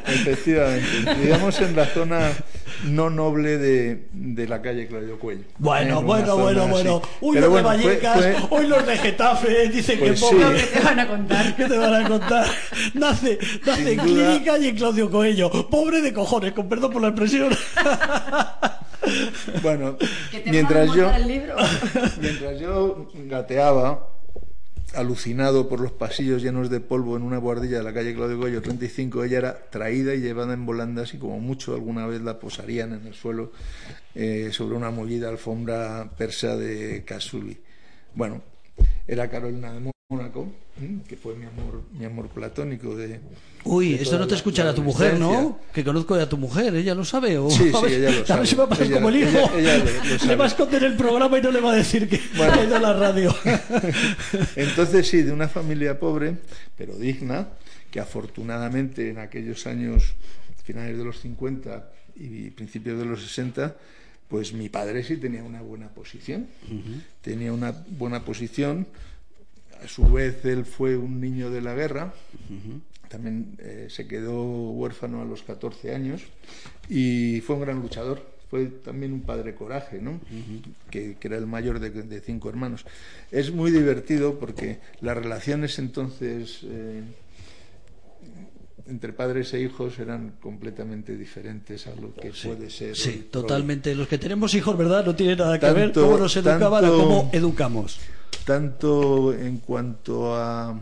Efectivamente. Vivíamos en la zona no noble de, de la calle Claudio Cuello. Bueno, bueno, zona bueno, así. bueno. Uy, Pero los bueno, de Vallecas, fue- hoy los de Getafe, dicen Pues que sí. pobre. ¿Qué te van a contar? ¿Qué te van a contar? Nace, nace en duda. clínica y en Claudio Coello. Pobre de cojones, con perdón por la expresión. Bueno, ¿Que te mientras yo, montar el libro? mientras yo gateaba, alucinado por los pasillos llenos de polvo en una guardilla de la calle Claudio Goyo 35, ella era traída y llevada en volandas y como mucho alguna vez la posarían en el suelo eh, sobre una mollida alfombra persa de Casuli. Bueno, era Carolina de Mónaco, que fue mi amor, mi amor platónico de... Uy, de esto toda no te escuchará tu mujer, ¿no? Que conozco ya a tu mujer, ella lo sabe. O, Sí, a sí, ella lo A ver sabe. si va a pasar Ella- como el hijo. ella- ella lo- lo Le va a esconder el programa y no le va a decir que Bueno. ha ido a la radio. Entonces sí, de una familia pobre, pero digna, que afortunadamente en aquellos años, finales de los 50 y principios de los 60, pues mi padre sí tenía una buena posición. Tenía una buena posición. A su vez, él fue un niño de la guerra. También eh, se quedó huérfano a los 14 años y fue un gran luchador. Fue también un padre coraje, ¿no? que, que era el mayor de, de cinco hermanos. Es muy divertido porque las relaciones entonces eh, entre padres e hijos eran completamente diferentes a lo que puede ser. Sí, hoy. totalmente. Los que tenemos hijos, ¿verdad? No tiene nada que ver cómo nos educaban tanto- a cómo educamos. tanto en cuanto a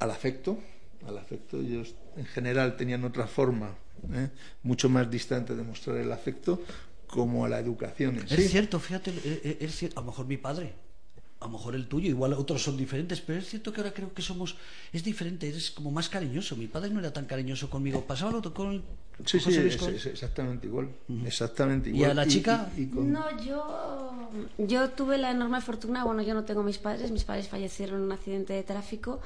al afecto al afecto ellos en general tenían otra forma ¿eh? mucho más distante de mostrar el afecto como a la educación Es sí. cierto, fíjate, eh, eh, es cier- a lo mejor mi padre, a lo mejor el tuyo, igual otros son diferentes, pero es cierto que ahora creo que somos, es diferente, eres como más cariñoso. Mi padre no era tan cariñoso conmigo. Pasaba lo con, Sí, con sí, José Luis es, con- es exactamente igual. Exactamente ¿Y igual. a la chica? y con- No, yo, yo tuve la enorme fortuna, bueno, yo no tengo mis padres, mis padres fallecieron en un accidente de tráfico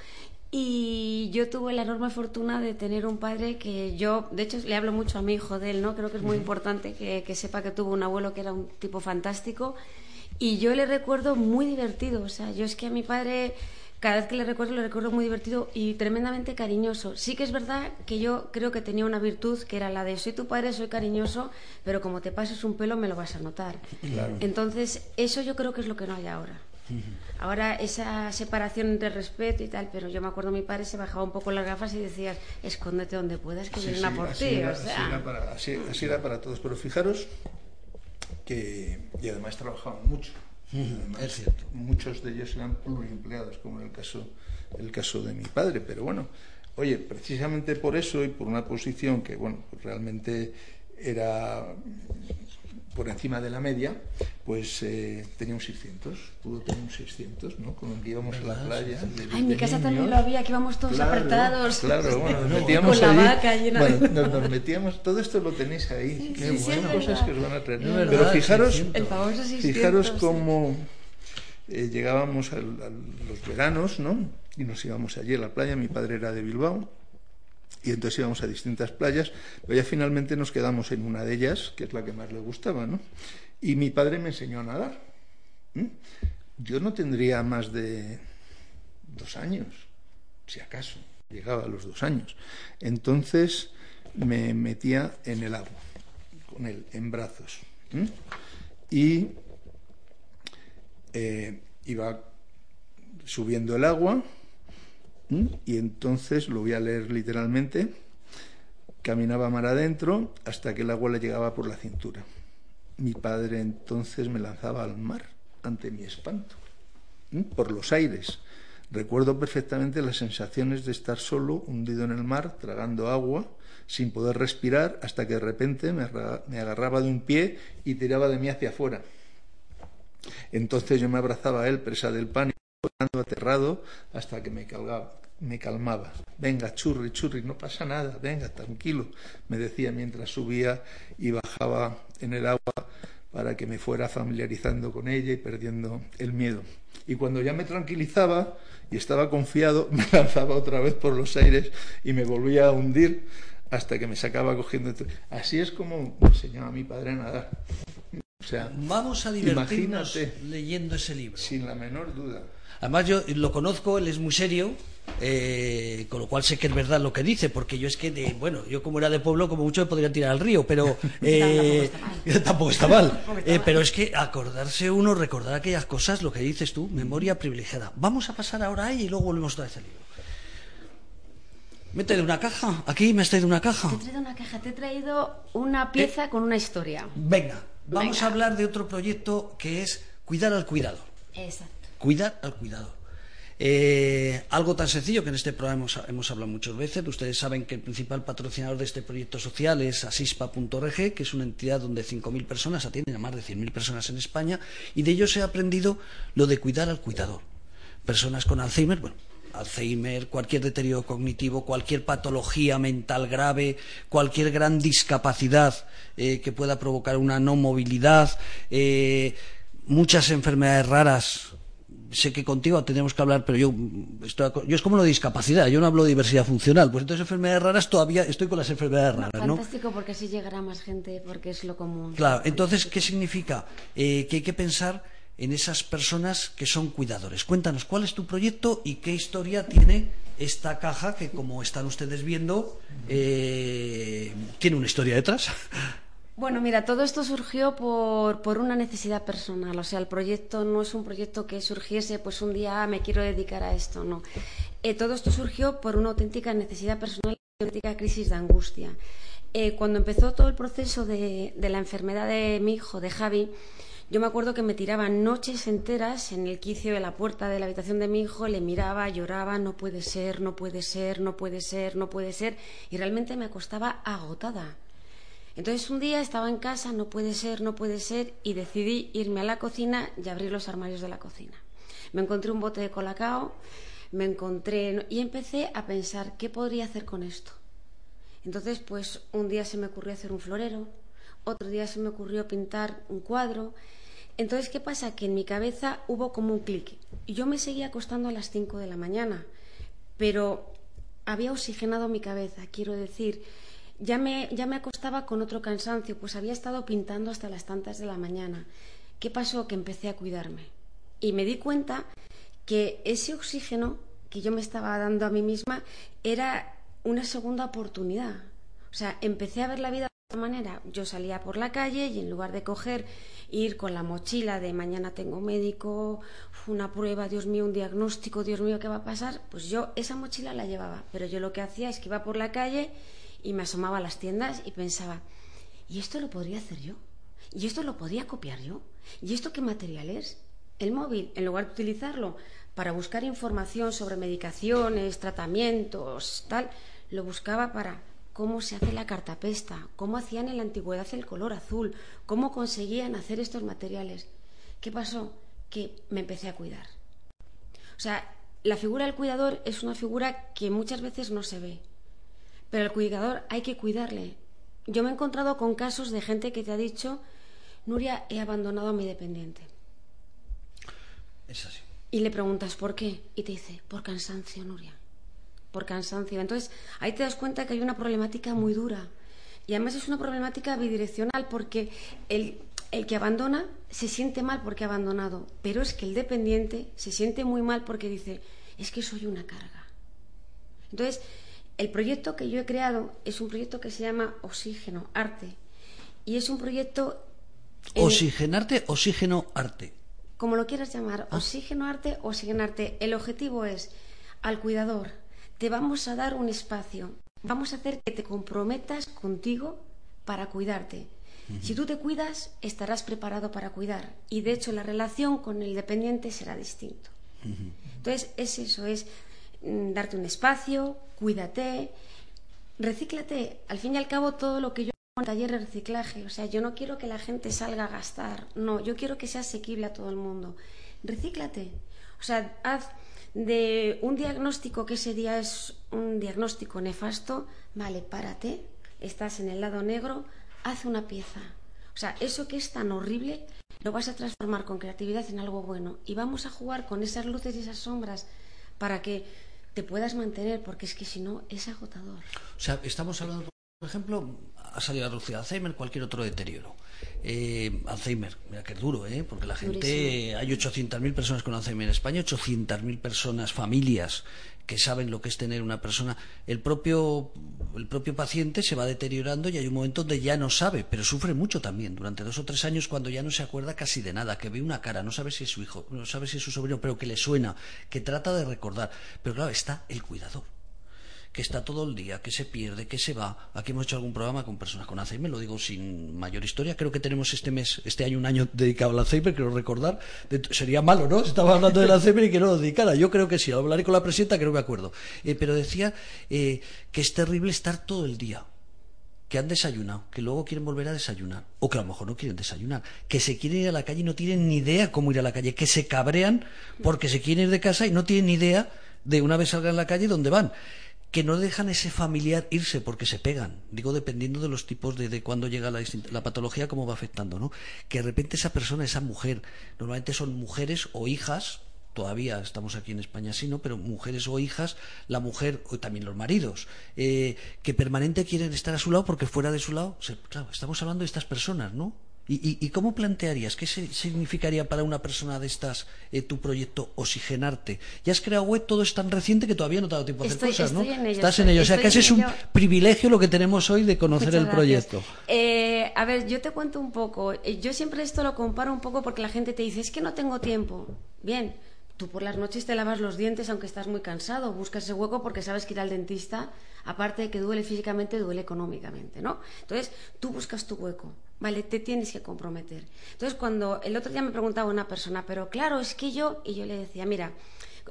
y yo tuve la enorme fortuna de tener un padre que yo, de hecho, le hablo mucho a mi hijo de él, ¿no? Creo que es muy importante que, que sepa que tuvo un abuelo que era un tipo fantástico y yo le recuerdo muy divertido, o sea, yo es que a mi padre... Cada vez que le recuerdo, le recuerdo muy divertido y tremendamente cariñoso. Sí que es verdad que yo creo que tenía una virtud que era la de soy tu padre, soy cariñoso, pero como te pases un pelo me lo vas a notar. Entonces, eso yo creo que es lo que no hay ahora. Ahora esa separación entre respeto y tal, pero yo me acuerdo mi padre se bajaba un poco las gafas y decía, escóndete donde puedas que Sí, vienen a sí, por así ti. o sea. así era para todos. Pero fijaros que, y además trabajaban mucho. Además, es cierto. Muchos de ellos eran pluriempleados, como en el caso, el caso de mi padre. Pero bueno, oye, precisamente por eso y por una posición que, bueno, pues realmente era por encima de la media, pues eh, tenía un 600, pudo tener un 600, ¿no? Con el que íbamos a la playa. de- Ay, en mi casa también lo había, que íbamos todos Claro, apretados. Claro, bueno, nos Con metíamos la allí. vaca llena de- nos, nos metíamos, todo esto lo tenéis ahí. Qué sí, sí, bueno, es cosas verdad. que os van a traer. Verdad, Pero fijaros, 600. El famoso 600. fijaros cómo eh, llegábamos al- a, los veranos, ¿no? Y nos íbamos allí a la playa. Mi padre era de Bilbao. Y entonces íbamos a distintas playas, pero ya finalmente nos quedamos en una de ellas, que es la que más le gustaba, ¿no? Y mi padre me enseñó a nadar. Yo no tendría más de dos años, si acaso, llegaba a los dos años. Entonces me metía en el agua, con él, en brazos. Y eh, iba subiendo el agua, y entonces, lo voy a leer literalmente, caminaba mar adentro hasta que el agua le llegaba por la cintura. Mi padre entonces me lanzaba al mar ante mi espanto, por los aires. Recuerdo perfectamente las sensaciones de estar solo, hundido en el mar, tragando agua, sin poder respirar, hasta que de repente me agarraba de un pie y tiraba de mí hacia afuera. Entonces yo me abrazaba a él, presa del pánico, llorando aterrado, hasta que me calgaba, me calmaba. Venga, churri, churri, no pasa nada, venga, tranquilo, me decía mientras subía y bajaba en el agua para que me fuera familiarizando con ella y perdiendo el miedo. Y cuando ya me tranquilizaba y estaba confiado, me lanzaba otra vez por los aires y me volvía a hundir hasta que me sacaba cogiendo. Así es como me enseñaba mi padre a nadar. O sea, Vamos a divertirnos leyendo ese libro. sin la menor duda. Además, yo lo conozco, él es muy serio, eh, con lo cual sé que es verdad lo que dice, porque yo es que, de, bueno, yo como era de pueblo, como mucho me podría tirar al río, pero eh, tampoco está mal. Eh, pero es que acordarse uno, recordar aquellas cosas, lo que dices tú, memoria privilegiada. Vamos a pasar ahora ahí y luego volvemos otra vez al libro. ¿Me he traído una caja? ¿Aquí me has traído una caja? Te he traído una caja, te he traído una pieza con una historia. Venga, vamos Venga. a hablar de otro proyecto que es cuidar al cuidador. Exacto. Cuidar al cuidador. Eh, algo tan sencillo que en este programa hemos, hemos hablado muchas veces. Ustedes saben que el principal patrocinador de este proyecto social es asispa.org, que es una entidad donde 5.000 personas atienden a más de 100.000 personas en España, y de ellos he aprendido lo de cuidar al cuidador. Personas con Alzheimer, bueno, Alzheimer, cualquier deterioro cognitivo, cualquier patología mental grave, cualquier gran discapacidad eh, que pueda provocar una no movilidad, eh, muchas enfermedades raras. Sé que contigo tenemos que hablar, pero yo, estoy, yo es como lo de discapacidad, yo no hablo de diversidad funcional. Pues entonces enfermedades raras todavía estoy con las enfermedades raras, ¿no? Fantástico porque así llegará más gente, porque es lo común. Claro, entonces, ¿qué significa? Eh, que hay que pensar en esas personas que son cuidadores. Cuéntanos, ¿cuál es tu proyecto y qué historia tiene esta caja que, como están ustedes viendo, eh, tiene una historia detrás? Bueno, mira, todo esto surgió por, por una necesidad personal. O sea, el proyecto no es un proyecto que surgiese, pues un día "Ah, me quiero dedicar a esto, no. Eh, todo esto surgió por una auténtica necesidad personal una auténtica crisis de angustia. Eh, cuando empezó todo el proceso de, de la enfermedad de mi hijo, de Javi, yo me acuerdo que me tiraba noches enteras en el quicio de la puerta de la habitación de mi hijo, le miraba, lloraba, no puede ser, no puede ser, no puede ser, no puede ser, y realmente me acostaba agotada. Entonces un día estaba en casa, no puede ser, no puede ser, y decidí irme a la cocina y abrir los armarios de la cocina. Me encontré un bote de colacao, me encontré y empecé a pensar qué podría hacer con esto. Entonces, pues un día se me ocurrió hacer un florero, otro día se me ocurrió pintar un cuadro. Entonces, ¿qué pasa? Que en mi cabeza hubo como un clic. Yo me seguía acostando a las 5 de la mañana, pero había oxigenado mi cabeza, quiero decir, ya me, ya me acostaba con otro cansancio, pues había estado pintando hasta las tantas de la mañana. ¿Qué pasó? Que empecé a cuidarme. Y me di cuenta que ese oxígeno que yo me estaba dando a mí misma era una segunda oportunidad. O sea, empecé a ver la vida de otra manera. Yo salía por la calle y en lugar de coger, ir con la mochila de mañana tengo médico, una prueba, Dios mío, un diagnóstico, Dios mío, ¿qué va a pasar? Pues yo esa mochila la llevaba. Pero yo lo que hacía es que iba por la calle y me asomaba a las tiendas y pensaba, ¿y esto lo podría hacer yo? ¿Y esto lo podría copiar yo? ¿Y esto qué material es? El móvil, en lugar de utilizarlo para buscar información sobre medicaciones, tratamientos, tal, lo buscaba para cómo se hace la cartapesta, cómo hacían en la antigüedad el color azul, cómo conseguían hacer estos materiales. ¿Qué pasó? Que me empecé a cuidar. O sea, la figura del cuidador es una figura que muchas veces no se ve, pero al cuidador hay que cuidarle. Yo me he encontrado con casos de gente que te ha dicho, Nuria, he abandonado a mi dependiente. Es así. Y le preguntas por qué y te dice, por cansancio, Nuria. Por cansancio. Entonces, ahí te das cuenta que hay una problemática muy dura. Y además es una problemática bidireccional porque el, el que abandona se siente mal porque ha abandonado, pero es que el dependiente se siente muy mal porque dice, es que soy una carga. Entonces, el proyecto que yo he creado es un proyecto que se llama Oxígeno Arte. Y es un proyecto... Oxigenarte, oxígeno, arte. como lo quieras llamar, Ah. oxígeno arte, oxígeno arte. El objetivo es al cuidador, te vamos a dar un espacio, vamos a hacer que te comprometas contigo para cuidarte. Si tú te cuidas, estarás preparado para cuidar y de hecho la relación con el dependiente será distinto. Entonces es eso, es darte un espacio, cuídate, recíclate. Al fin y al cabo todo lo que yo hago en taller de reciclaje, o sea, yo no quiero que la gente salga a gastar, no, yo quiero que sea asequible a todo el mundo. Recíclate. O sea, haz de un diagnóstico que ese día es un diagnóstico nefasto, vale, párate, estás en el lado negro, haz una pieza. O sea, eso que es tan horrible lo vas a transformar con creatividad en algo bueno y vamos a jugar con esas luces y esas sombras para que te puedas mantener, porque es que si no es agotador. O sea, estamos hablando, por ejemplo, ha salido a reducir Alzheimer, cualquier otro deterioro. Eh, Alzheimer, mira que es duro, ¿eh? porque la gente, hay 800.000 personas con Alzheimer en España, 800.000 personas, familias que saben lo que es tener una persona. El propio, el propio paciente se va deteriorando y hay un momento donde ya no sabe, pero sufre mucho también. Durante dos o tres años, cuando ya no se acuerda casi de nada, que ve una cara, no sabe si es su hijo, no sabe si es su sobrino, pero que le suena, que trata de recordar. Pero claro, está el cuidador que está todo el día, que se pierde, que se va. Aquí hemos hecho algún programa con personas con Alzheimer, lo digo sin mayor historia. Creo que tenemos este mes, este año, un año dedicado al Alzheimer, quiero recordar. sería malo, ¿no? Estaba hablando del Alzheimer y que no lo dedicara. Yo creo que sí, hablaré con la presidenta, que no me acuerdo. Eh, pero decía eh, que es terrible estar todo el día que han desayunado, que luego quieren volver a desayunar, o que a lo mejor no quieren desayunar, que se quieren ir a la calle y no tienen ni idea cómo ir a la calle, que se cabrean porque se quieren ir de casa y no tienen ni idea de una vez salgan a la calle dónde van que no dejan ese familiar irse porque se pegan. Digo, dependiendo de los tipos de, de cuándo llega la, la, patología, cómo va afectando, ¿no? Que de repente esa persona, esa mujer, normalmente son mujeres o hijas, todavía estamos aquí en España así, ¿no? Pero mujeres o hijas, la mujer, o también los maridos, eh, que permanente quieren estar a su lado porque fuera de su lado, claro, estamos hablando de estas personas, ¿no? ¿Y, cómo plantearías? ¿Qué significaría para una persona de estas eh, tu proyecto oxigenarte? Ya has creado web, todo es tan reciente que todavía no te ha dado tiempo a hacer cosas, ¿no? Estás en ello. O sea, que ese es un privilegio lo que tenemos hoy de conocer el proyecto. Eh, a ver, yo te cuento un poco. Eh, yo siempre esto lo comparo un poco porque la gente te dice, es que no tengo tiempo. Bien, tú por las noches te lavas los dientes aunque estás muy cansado, buscas ese hueco porque sabes que ir al dentista, aparte de que duele físicamente, duele económicamente, ¿no? Entonces, tú buscas tu hueco. ¿vale? Te tienes que comprometer. Entonces, cuando el otro día me preguntaba una persona, pero claro, es que yo, y yo le decía, mira,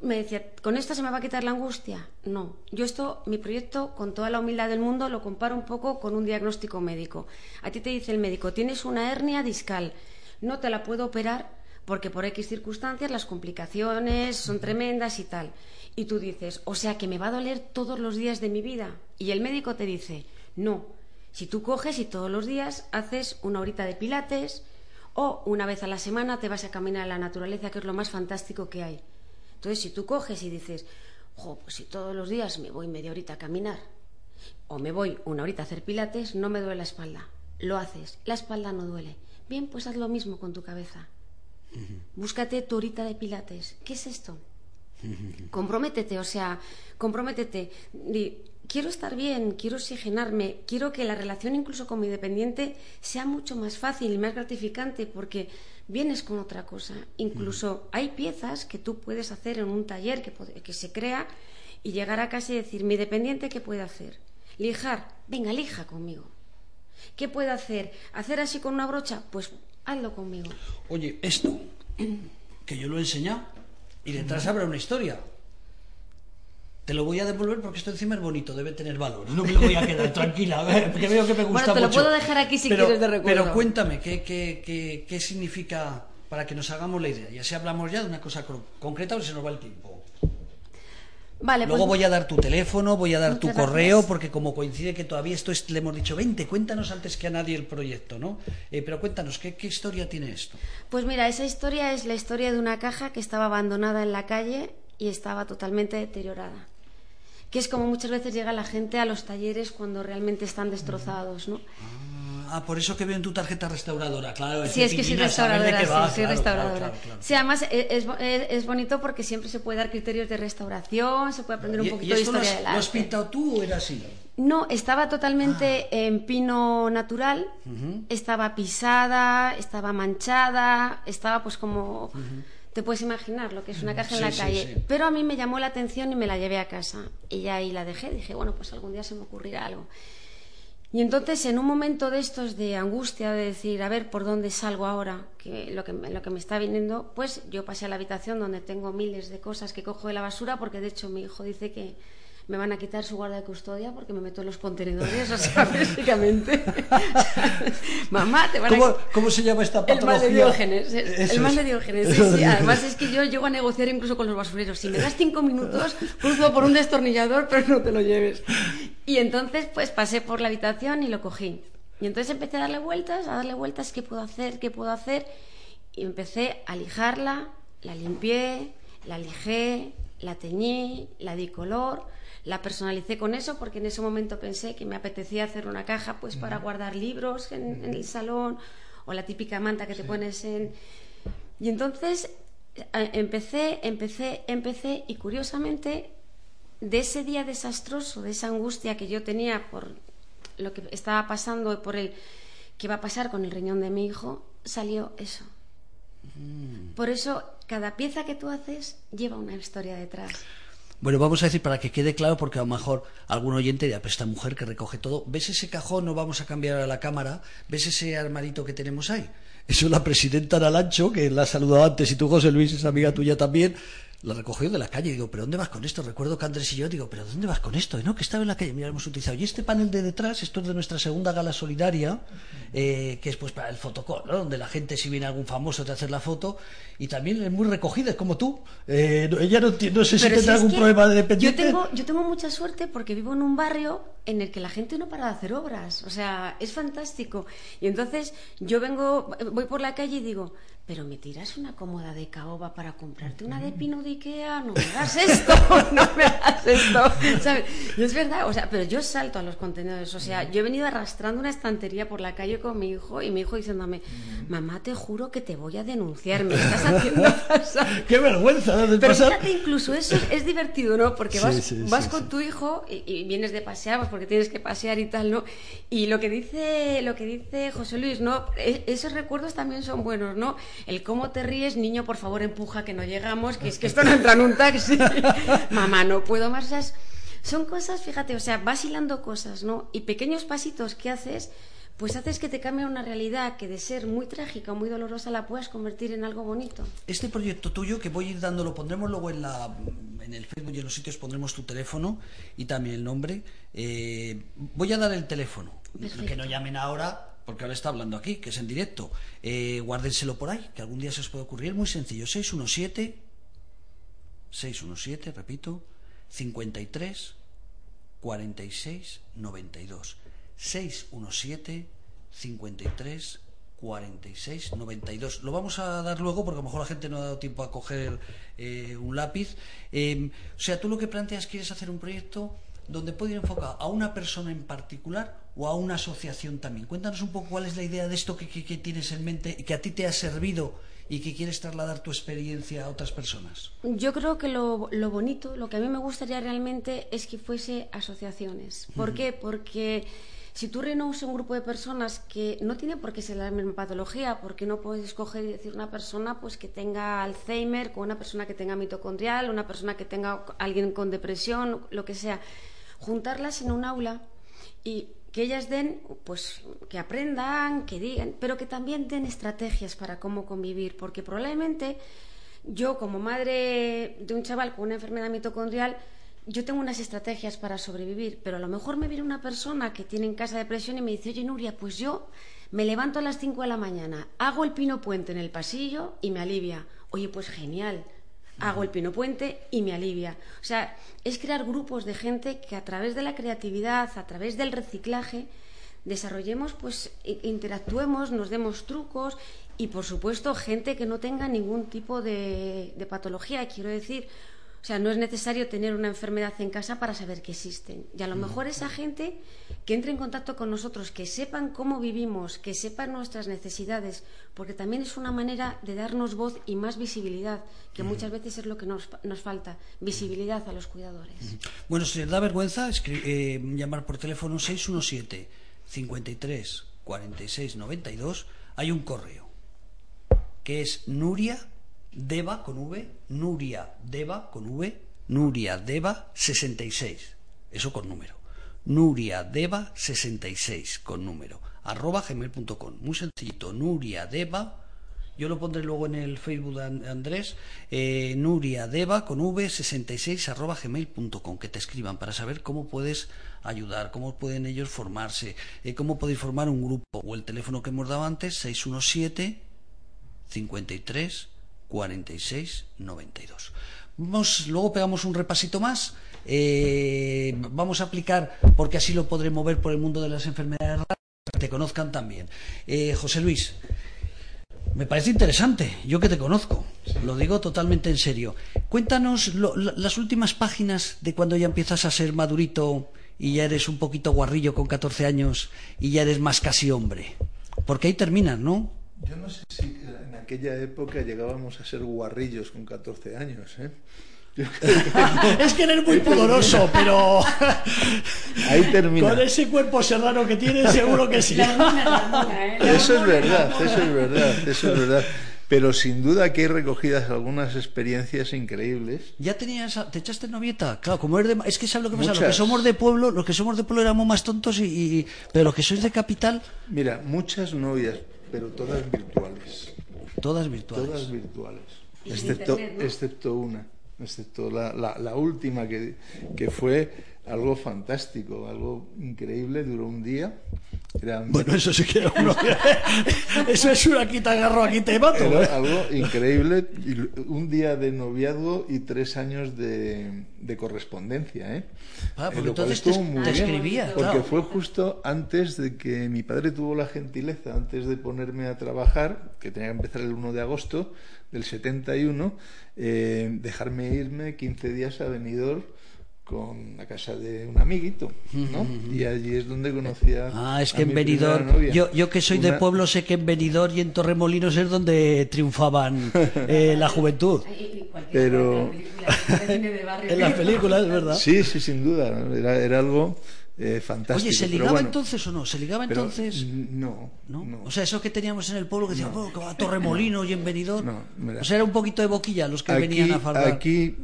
me decía, ¿con esto se me va a quitar la angustia? No, yo esto, mi proyecto, con toda la humildad del mundo, lo comparo un poco con un diagnóstico médico. A ti te dice el médico, tienes una hernia discal, no te la puedo operar porque por X circunstancias las complicaciones son tremendas y tal. Y tú dices, o sea que me va a doler todos los días de mi vida. Y el médico te dice, no, si tú coges y todos los días haces una horita de pilates o una vez a la semana te vas a caminar a la naturaleza, que es lo más fantástico que hay. Entonces, si tú coges y dices, jo, pues si todos los días me voy media horita a caminar o me voy una horita a hacer pilates, no me duele la espalda. Lo haces, la espalda no duele. Bien, pues haz lo mismo con tu cabeza. Búscate tu horita de pilates. ¿Qué es esto? Comprométete, o sea, comprométete quiero estar bien, quiero oxigenarme, quiero que la relación incluso con mi dependiente sea mucho más fácil y más gratificante porque vienes con otra cosa. Incluso hay piezas que tú puedes hacer en un taller que, que se crea y llegar a casa y decir, mi dependiente, ¿qué puede hacer? Lijar, venga, lija conmigo. ¿Qué puede hacer? ¿Hacer así con una brocha? Pues hazlo conmigo. Oye, esto, que yo lo he enseñado y detrás habrá una historia te lo voy a devolver porque esto encima es bonito, debe tener valor. No me lo voy a quedar, tranquila, porque veo que me gusta bueno, te lo puedo dejar aquí si quieres de recuerdo. Pero cuéntame, ¿qué, qué, qué, qué significa para que nos hagamos la idea? Ya si hablamos ya de una cosa concreta o se nos va el tiempo. Vale, Luego pues voy a dar tu teléfono, voy a dar tu correo, porque como coincide que todavía esto es, le hemos dicho, vente, cuéntanos antes que a nadie el proyecto, ¿no? Eh, pero cuéntanos, ¿qué, ¿qué historia tiene esto? Pues mira, esa historia es la historia de una caja que estaba abandonada en la calle y estaba totalmente deteriorada que es como muchas veces llega la gente a los talleres cuando realmente están destrozados, ¿no? Ah, por eso que veo en tu tarjeta restauradora, claro. Sí, es que soy restauradora, sí, soy restauradora. sí, además e, es, es, bonito porque siempre se puede dar criterios de restauración, se puede aprender un poquito de historia del arte. ¿Lo has pintado tú o era así? No, estaba totalmente ah. en pino natural, estaba pisada, estaba manchada, estaba pues como te puedes imaginar lo que es una caja en la calle. Pero a mí me llamó la atención y me la llevé a casa. Y ya ahí la dejé. Dije, bueno, pues algún día se me ocurrirá algo. Y entonces, en un momento de estos de angustia, de decir, a ver, ¿por dónde salgo ahora? Que lo, que lo que me está viniendo, pues yo pasé a la habitación donde tengo miles de cosas que cojo de la basura, porque de hecho mi hijo dice que me van a quitar su guarda de custodia porque me meto en los contenedores, o sea, básicamente. Mamá, te van ¿Cómo, a... ¿Cómo se llama esta patología? El mal de Diógenes. el mal de Diógenes, sí, sí. Además es que yo llego a negociar incluso con los basureros. Si me das cinco minutos, cruzo por un destornillador, pero no te lo lleves. Y entonces, pues pasé por la habitación y lo cogí. Y entonces empecé a darle vueltas, a darle vueltas, ¿qué puedo hacer? ¿Qué puedo hacer? Y empecé a lijarla, la limpié, la lijé, la teñí, la di color la personalicé con eso porque en ese momento pensé que me apetecía hacer una caja pues para guardar libros en, el salón o la típica manta que te pones en... Y entonces eh, empecé, empecé, empecé y curiosamente de ese día desastroso, de esa angustia que yo tenía por lo que estaba pasando y por el que va a pasar con el riñón de mi hijo, salió eso. Mm. Por eso cada pieza que tú haces lleva una historia detrás. Bueno, vamos a decir para que quede claro, porque a lo mejor algún oyente dirá, pero esta mujer que recoge todo, ¿ves ese cajón? No vamos a cambiar a la cámara, ¿ves ese armarito que tenemos ahí? Eso es la presidenta Nalancho, que la ha saludado antes, y tú, José Luis, es amiga tuya también, la recogió de la calle. Digo, ¿pero dónde vas con esto? Recuerdo que Andrés y yo digo, ¿pero dónde vas con esto? no, que estaba en la calle. Mira, hemos utilizado. Y este panel de detrás, esto es de nuestra segunda gala solidaria, eh, que es pues para el fotocall, ¿no? donde la gente, si viene algún famoso, te hace la foto. Y también es muy recogida, es como tú. Eh, ella no, no sé si tendrá algún problema de dependiente. Yo tengo, yo tengo mucha suerte porque vivo en un barrio en el que la gente no para de hacer obras. O sea, es fantástico. Y entonces yo vengo, voy por la calle y digo, pero me tiras una cómoda de caoba para comprarte una de pino de Ikea, no me das esto, no me das esto, ¿sabes? Es verdad, o sea, pero yo salto a los contenedores, o sea, yo he venido arrastrando una estantería por la calle con mi hijo y mi hijo diciéndome, mamá, te juro que te voy a denunciar, me estás haciendo pasar. ¡Qué vergüenza! De pero fíjate, incluso eso es divertido, ¿no? Porque vas, vas con tu hijo y, vienes de pasear, pues porque tienes que pasear y tal, ¿no? Y lo que dice, lo que dice José Luis, ¿no? E, esos recuerdos también son buenos, ¿no? El cómo te ríes, niño, por favor, empuja que no llegamos, que es que esto no entra en un taxi. Mamá, no puedo más. son cosas, fíjate, o sea, vas hilando cosas, ¿no? Y pequeños pasitos que haces, pues haces que te cambie una realidad que de ser muy trágica o muy dolorosa la puedas convertir en algo bonito. Este proyecto tuyo, que voy a ir dando, lo pondremos luego en, la, en el Facebook y en los sitios, pondremos tu teléfono y también el nombre. Eh, voy a dar el teléfono. Que no llamen ahora porque ahora está hablando aquí, que es en directo. Eh, guárdenselo por ahí, que algún día se os puede ocurrir. Muy sencillo, 617, 617, repito, 53 46 92. 617 53 46 92. Lo vamos a dar luego porque a lo mejor la gente no ha dado tiempo a coger eh, un lápiz. Eh, o sea, tú lo que planteas, quieres hacer un proyecto donde puede ir enfocado a una persona en particular o a una asociación también. Cuéntanos un poco cuál es la idea de esto que, tienes en mente y que a ti te ha servido y que quieres trasladar tu experiencia a otras personas. Yo creo que lo, bonito, lo que a mí me gustaría realmente es que fuese asociaciones. ¿Por qué? Porque si tú reúnes un grupo de personas que no tiene por qué ser la misma patología, porque no puedes escoger y decir una persona pues que tenga Alzheimer, con una persona que tenga mitocondrial, una persona que tenga alguien con depresión, lo que sea juntarlas en un aula y que ellas den, pues que aprendan, que digan, pero que también den estrategias para cómo convivir, porque probablemente yo como madre de un chaval con una enfermedad mitocondrial, yo tengo unas estrategias para sobrevivir, pero a lo mejor me viene una persona que tiene en casa depresión y me dice, oye Nuria, pues yo me levanto a las 5 de la mañana, hago el pino puente en el pasillo y me alivia. Oye, pues genial, hago el pino puente y me alivia. O sea, es crear grupos de gente que a través de la creatividad, a través del reciclaje, desarrollemos, pues interactuemos, nos demos trucos y, por supuesto, gente que no tenga ningún tipo de, de patología. Quiero decir, o sea, no es necesario tener una enfermedad en casa para saber que existen. Y a lo mejor esa gente que entre en contacto con nosotros, que sepan cómo vivimos, que sepan nuestras necesidades, porque también es una manera de darnos voz y más visibilidad, que muchas veces es lo que nos, falta, visibilidad a los cuidadores. Bueno, si les da vergüenza, eh, llamar por teléfono 617 53 46 92, hay un correo que es Nuria Deva con V, Nuria Deva con V, Nuria Deva 66, eso con número. Nuria Deva 66 con número, arroba gmail.com. Muy sencillito, Nuria Deva. Yo lo pondré luego en el Facebook de Andrés, eh, Nuria Deva con V 66 arroba gmail.com, que te escriban para saber cómo puedes ayudar, cómo pueden ellos formarse, eh, cómo podéis formar un grupo, o el teléfono que hemos dado antes, 617 53 46 92. Vamos, luego pegamos un repasito más. Eh, vamos a aplicar, porque así lo podré mover por el mundo de las enfermedades raras, que te conozcan también. Eh, José Luis, me parece interesante, yo que te conozco. lo digo totalmente en serio. Cuéntanos las últimas páginas de cuando ya empiezas a ser madurito y ya eres un poquito guarrillo con 14 años y ya eres más casi hombre. Porque ahí terminan, ¿no? Yo no sé si aquella época llegábamos a ser guarrillos con 14 años, ¿eh? Es que eres muy pudoroso, pero ahí termina. con ese cuerpo serrano que tienes seguro que sí. La la ¿eh? La Eso es verdad, eso es verdad, eso es verdad. Pero sin duda que hay recogidas algunas experiencias increíbles. ¿Ya tenías, te echaste novieta? Claro, como eres de... Es que sabes lo que pasa, los que Muchas. somos de pueblo, los que somos de pueblo éramos más tontos y... y- Pero los que sois de capital, Mira, muchas novias, pero todas virtuales. Todas virtuales. Todas virtuales. Y sin Excepto, internet, ¿no? excepto una. Excepto la, la, la última que, que fue algo fantástico, algo increíble, duró un día. Bueno, eso sí que era uno- Eso es una quita agarro, aquí te mato. era ¿eh? algo increíble. Un día de noviazgo y tres años de, de correspondencia. ¿eh? Ah, porque lo cual entonces te- estuvo muy te bien, escribía, Porque claro. fue justo antes de que mi padre tuvo la gentileza, antes de ponerme a trabajar, que tenía que empezar el 1 de agosto del 71, eh, dejarme irme 15 días a Benidorm con la casa de un amiguito, ¿no? Y allí es donde conocía Ah, es a que en Benidorm, yo, yo que soy de pueblo sé que en Benidorm y en Torremolinos es donde triunfaban eh, la juventud. Pero-. En las películas, es verdad. Sí, sí, sin duda, ¿no? era, era algo eh, fantástico. Oye, ¿se ligaba bueno, entonces o no? ¿Se ligaba pero, entonces? no, ¿No? no. O sea, eso que teníamos en el pueblo que decían, "Oh, que va a Torremolinos y en Benidorm. No, mira. o sea, era un poquito de boquilla los que aquí, venían a fardar. Aquí,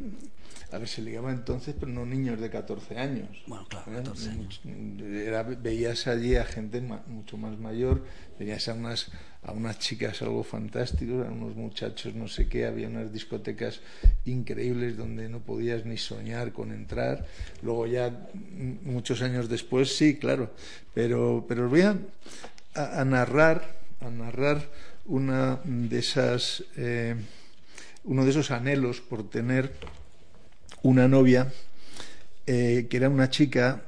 a ver, se ligaba entonces, pero no niños de 14 años. Bueno, claro, ¿Eh? 14 años. Era- veías allí a gente ma- mucho más mayor, veías a unas, a unas chicas algo fantástico, a unos muchachos no sé qué, había unas discotecas increíbles donde no podías ni soñar con entrar. Luego ya, m- muchos años después, sí, claro, pero, pero os voy a, a- a narrar, a narrar una de esas... eh, uno de esos anhelos por tener una novia eh, que era una chica,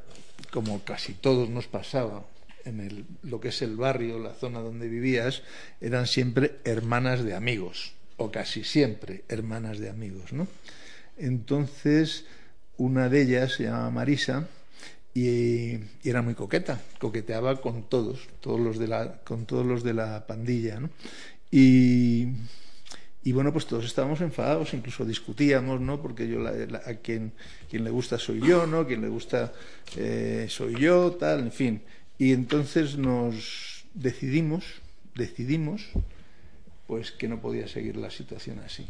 como casi todos nos pasaba, en el, lo que es el barrio, la zona donde vivías, eran siempre hermanas de amigos, o casi siempre hermanas de amigos, ¿no? Entonces, una de ellas se llamaba Marisa y, y era muy coqueta, coqueteaba con todos, todos los de la, con todos los de la pandilla, ¿no? Y, y bueno, pues todos estábamos enfadados, incluso discutíamos, ¿no? Porque yo la- a quien, quien le gusta soy yo, ¿no? Quien le gusta eh, soy yo, tal, en fin. Y entonces nos decidimos, decidimos, pues que no podía seguir la situación así.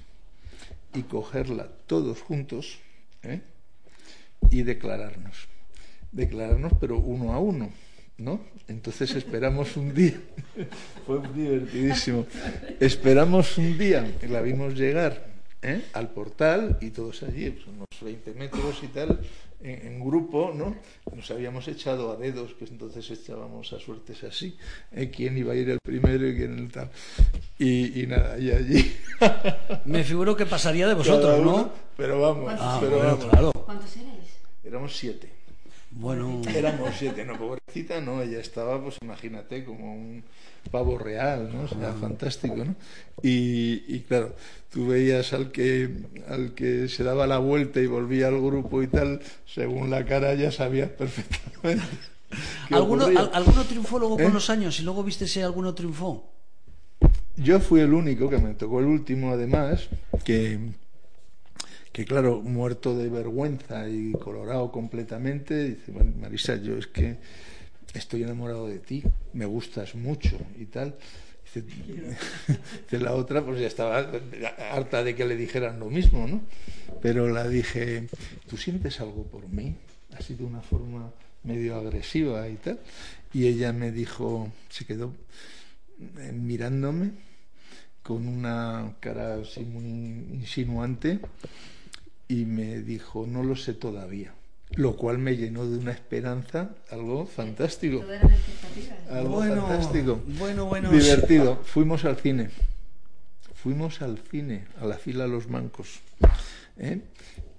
Y cogerla todos juntos, ¿eh? Y declararnos. Declararnos, pero uno a uno, ¿no? Entonces esperamos un día. Fue divertidísimo. Esperamos un día, que la vimos llegar ¿eh? al portal y todos allí, pues, unos 20 metros y tal, en, en grupo, ¿no? Nos habíamos echado a dedos, que entonces echábamos a suertes así, ¿eh? quién iba a ir el primero y quién el tal. Y, y nada, y allí. Me figuro que pasaría de vosotros, uno, ¿no? Pero vamos, Ah, pero bueno, vamos. claro. ¿Cuántos erais? Éramos siete. Bueno, Éramos siete, no, pobrecita, no, ella estaba, pues imagínate, como un pavo real, ¿no? O sea, fantástico, ¿no? Y, y claro, tú veías al que, al que se daba la vuelta y volvía al grupo y tal, según la cara ya sabías perfectamente. ¿alguno, al- ¿alguno triunfó luego ¿Eh? con los años y luego viste si alguno triunfó? Yo fui el único, que me tocó el último además, que, que claro, muerto de vergüenza y colorado completamente, dice, "Bueno, Marisa, yo es que estoy enamorado de ti, me gustas mucho y tal. Dice, dice la otra, pues ya estaba harta de que le dijeran lo mismo, ¿no? Pero la dije, ¿tú sientes algo por mí? Así de una forma medio agresiva y tal. Y ella me dijo, se quedó eh, mirándome con una cara así muy insinuante y me dijo, no lo sé todavía. Lo cual me llenó de una esperanza, algo fantástico. Algo Bueno, fantástico. bueno, bueno. Divertido. Fuimos al cine. Fuimos al cine, a la fila Los Mancos. ¿eh?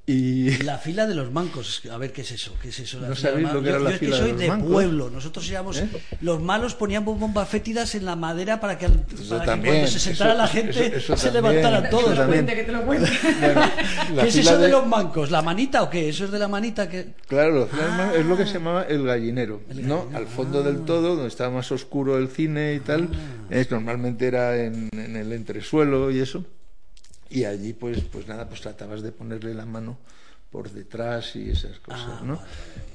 Y La fila de los mancos, a ver qué es eso, qué es eso. la ¿No fila sabéis lo que era Yo- la yo es que fila de soy los de pueblo, nosotros íbamos, ¿Eh? los malos ponían bombas fétidas en la madera para que, al- para que también, cuando se sentara eso- la eso- gente eso se también, levantaran eso todos. también. que te lo cuente. bueno, ¿Qué es fila eso de... los mancos? ¿La manita o qué? ¿Eso es de la manita que...? Claro, fila es lo Ah. que se llamaba el gallinero, ¿no? Al fondo del todo, donde estaba más oscuro el cine y tal, Ah. es, normalmente era en, en el entresuelo y eso. Y allí, pues, pues nada, pues tratabas de ponerle la mano por detrás y esas cosas, Ah, ¿no?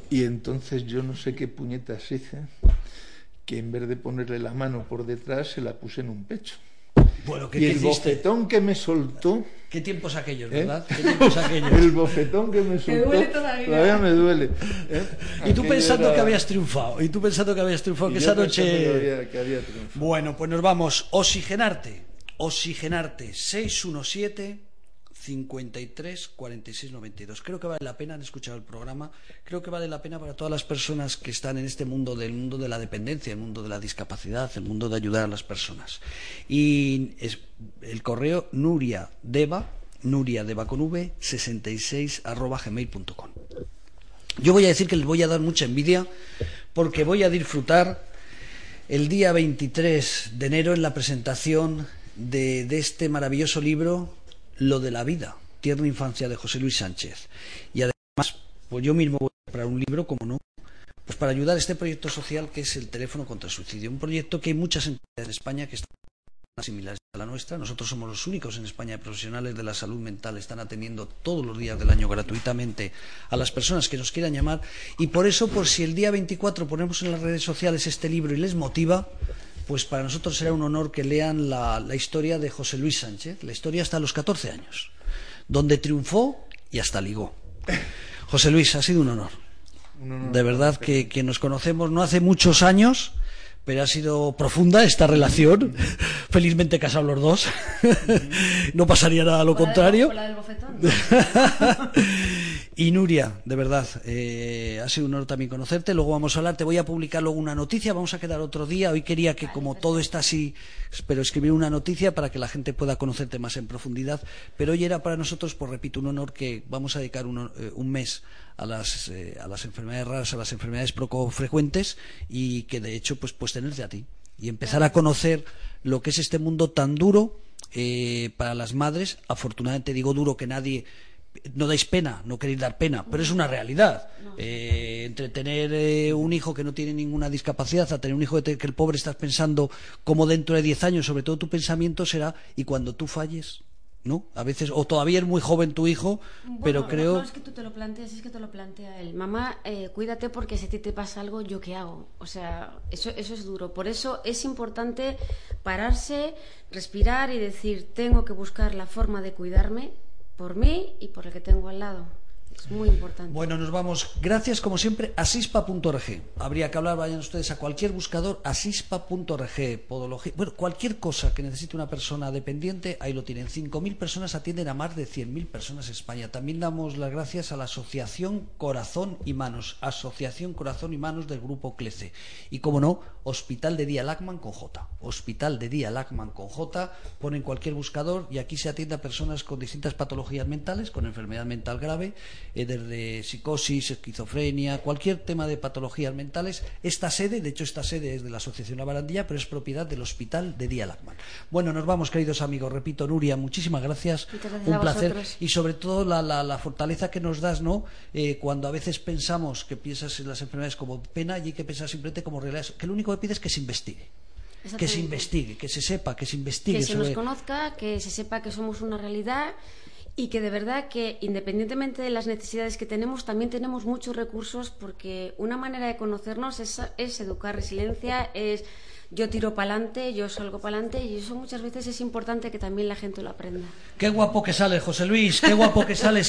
Y entonces yo no sé qué puñetas hice, que en vez de ponerle la mano por detrás, se la puse en un pecho. Bueno, ¿qué, Y el bofetón que me soltó, ¿Qué tiempos aquellos, ¿Eh? verdad? ¿Qué tiempos aquellos? el bofetón que me soltó, duele todavía. me duele. ¿eh? Y tú pensando era- que habías triunfado, y tú pensando que habías triunfado, y que yo esa noche... que había- que había triunfado. Bueno, pues nos vamos. Oxigenarte. Oxigenarte. 617 53 46 92. Creo que vale la pena, han escuchado el programa, creo que vale la pena para todas las personas que están en este mundo del mundo de la dependencia, el mundo de la discapacidad, el mundo de ayudar a las personas. Y es el correo Nuria Deva, Nuria Deva con V, 66 arroba gmail.com. Yo voy a decir que les voy a dar mucha envidia porque voy a disfrutar el día 23 de enero en la presentación de, este maravilloso libro, Lo de la vida, tierna infancia de José Luis Sánchez. Y además, pues yo mismo voy a comprar un libro, como no, pues para ayudar a este proyecto social que es el teléfono contra el suicidio. Un proyecto que hay muchas entidades en España que están similares a la nuestra. Nosotros somos los únicos en España de profesionales de la salud mental. Están atendiendo todos los días del año gratuitamente a las personas que nos quieran llamar. Y por eso, por si el día 24 ponemos en las redes sociales este libro y les motiva, pues para nosotros será un honor que lean la, la historia de José Luis Sánchez, la historia hasta los 14 años, donde triunfó y hasta ligó. José Luis, ha sido un honor. Un honor. De verdad que, que nos conocemos no hace muchos años, pero ha sido profunda esta relación. Felizmente casados los dos. no pasaría nada a lo contrario. La del bofetón. Y Nuria, de verdad, eh, ha sido un honor también conocerte. Luego vamos a hablar, te voy a publicar luego una noticia, vamos a quedar otro día. Hoy quería que, como todo está así, pero escribir una noticia para que la gente pueda conocerte más en profundidad. Pero hoy era para nosotros, pues repito, un honor que vamos a dedicar un, eh, un mes a las, eh, a las enfermedades raras, a las enfermedades poco frecuentes y que de hecho, pues, pues tenerte a ti y empezar a conocer lo que es este mundo tan duro eh, para las madres. Afortunadamente digo duro que nadie no dais pena, no queréis dar pena, pero es una realidad. Eh, entre tener eh, un hijo que no tiene ninguna discapacidad a tener un hijo que, te- que el pobre estás pensando como dentro de 10 años, sobre todo tu pensamiento será y cuando tú falles, ¿no? A veces, o todavía es muy joven tu hijo, pero creo... No es que tú te lo plantees, es que te lo plantea él. Mamá, eh, cuídate porque si a ti te pasa algo, ¿yo qué hago? O sea, eso, eso es duro. Por eso es importante pararse, respirar y decir, tengo que buscar la forma de cuidarme por mí y por el que tengo al lado. Muy importante. Bueno, nos vamos. Gracias, como siempre, a sispa.org. Habría que hablar, vayan ustedes a cualquier buscador, a sispa.org, podología. Bueno, cualquier cosa que necesite una persona dependiente, ahí lo tienen. 5.000 personas atienden a más de 100.000 personas en España. También damos las gracias a la Asociación Corazón y Manos, Asociación Corazón y Manos del Grupo CLECE. Y, como no, Hospital de Día Lacman con J. Hospital de Día Lacman con J. Ponen cualquier buscador y aquí se atiende a personas con distintas patologías mentales, con enfermedad mental grave, eh, desde psicosis, esquizofrenia, cualquier tema de patologías mentales. Esta sede, de hecho, esta sede es de la Asociación La Barandilla, pero es propiedad del Hospital de Día Lacman. Bueno, nos vamos, queridos amigos. Repito, Nuria, muchísimas gracias. Gracias Un placer. Y sobre todo la, la- la fortaleza que nos das, ¿no? Eh, cuando a veces pensamos que piensas en las enfermedades como pena y hay que pensar simplemente como realidad. Que lo único que pides es que se investigue. Que se investigue, que se sepa, que se investigue que se nos conozca, que se sepa que somos una realidad y que de verdad que independientemente de las necesidades que tenemos, también tenemos muchos recursos porque una manera de conocernos es, es educar resiliencia, es yo tiro para adelante, yo salgo para adelante y eso muchas veces es importante que también la gente lo aprenda. Qué guapo que sales, José Luis, qué guapo que sales.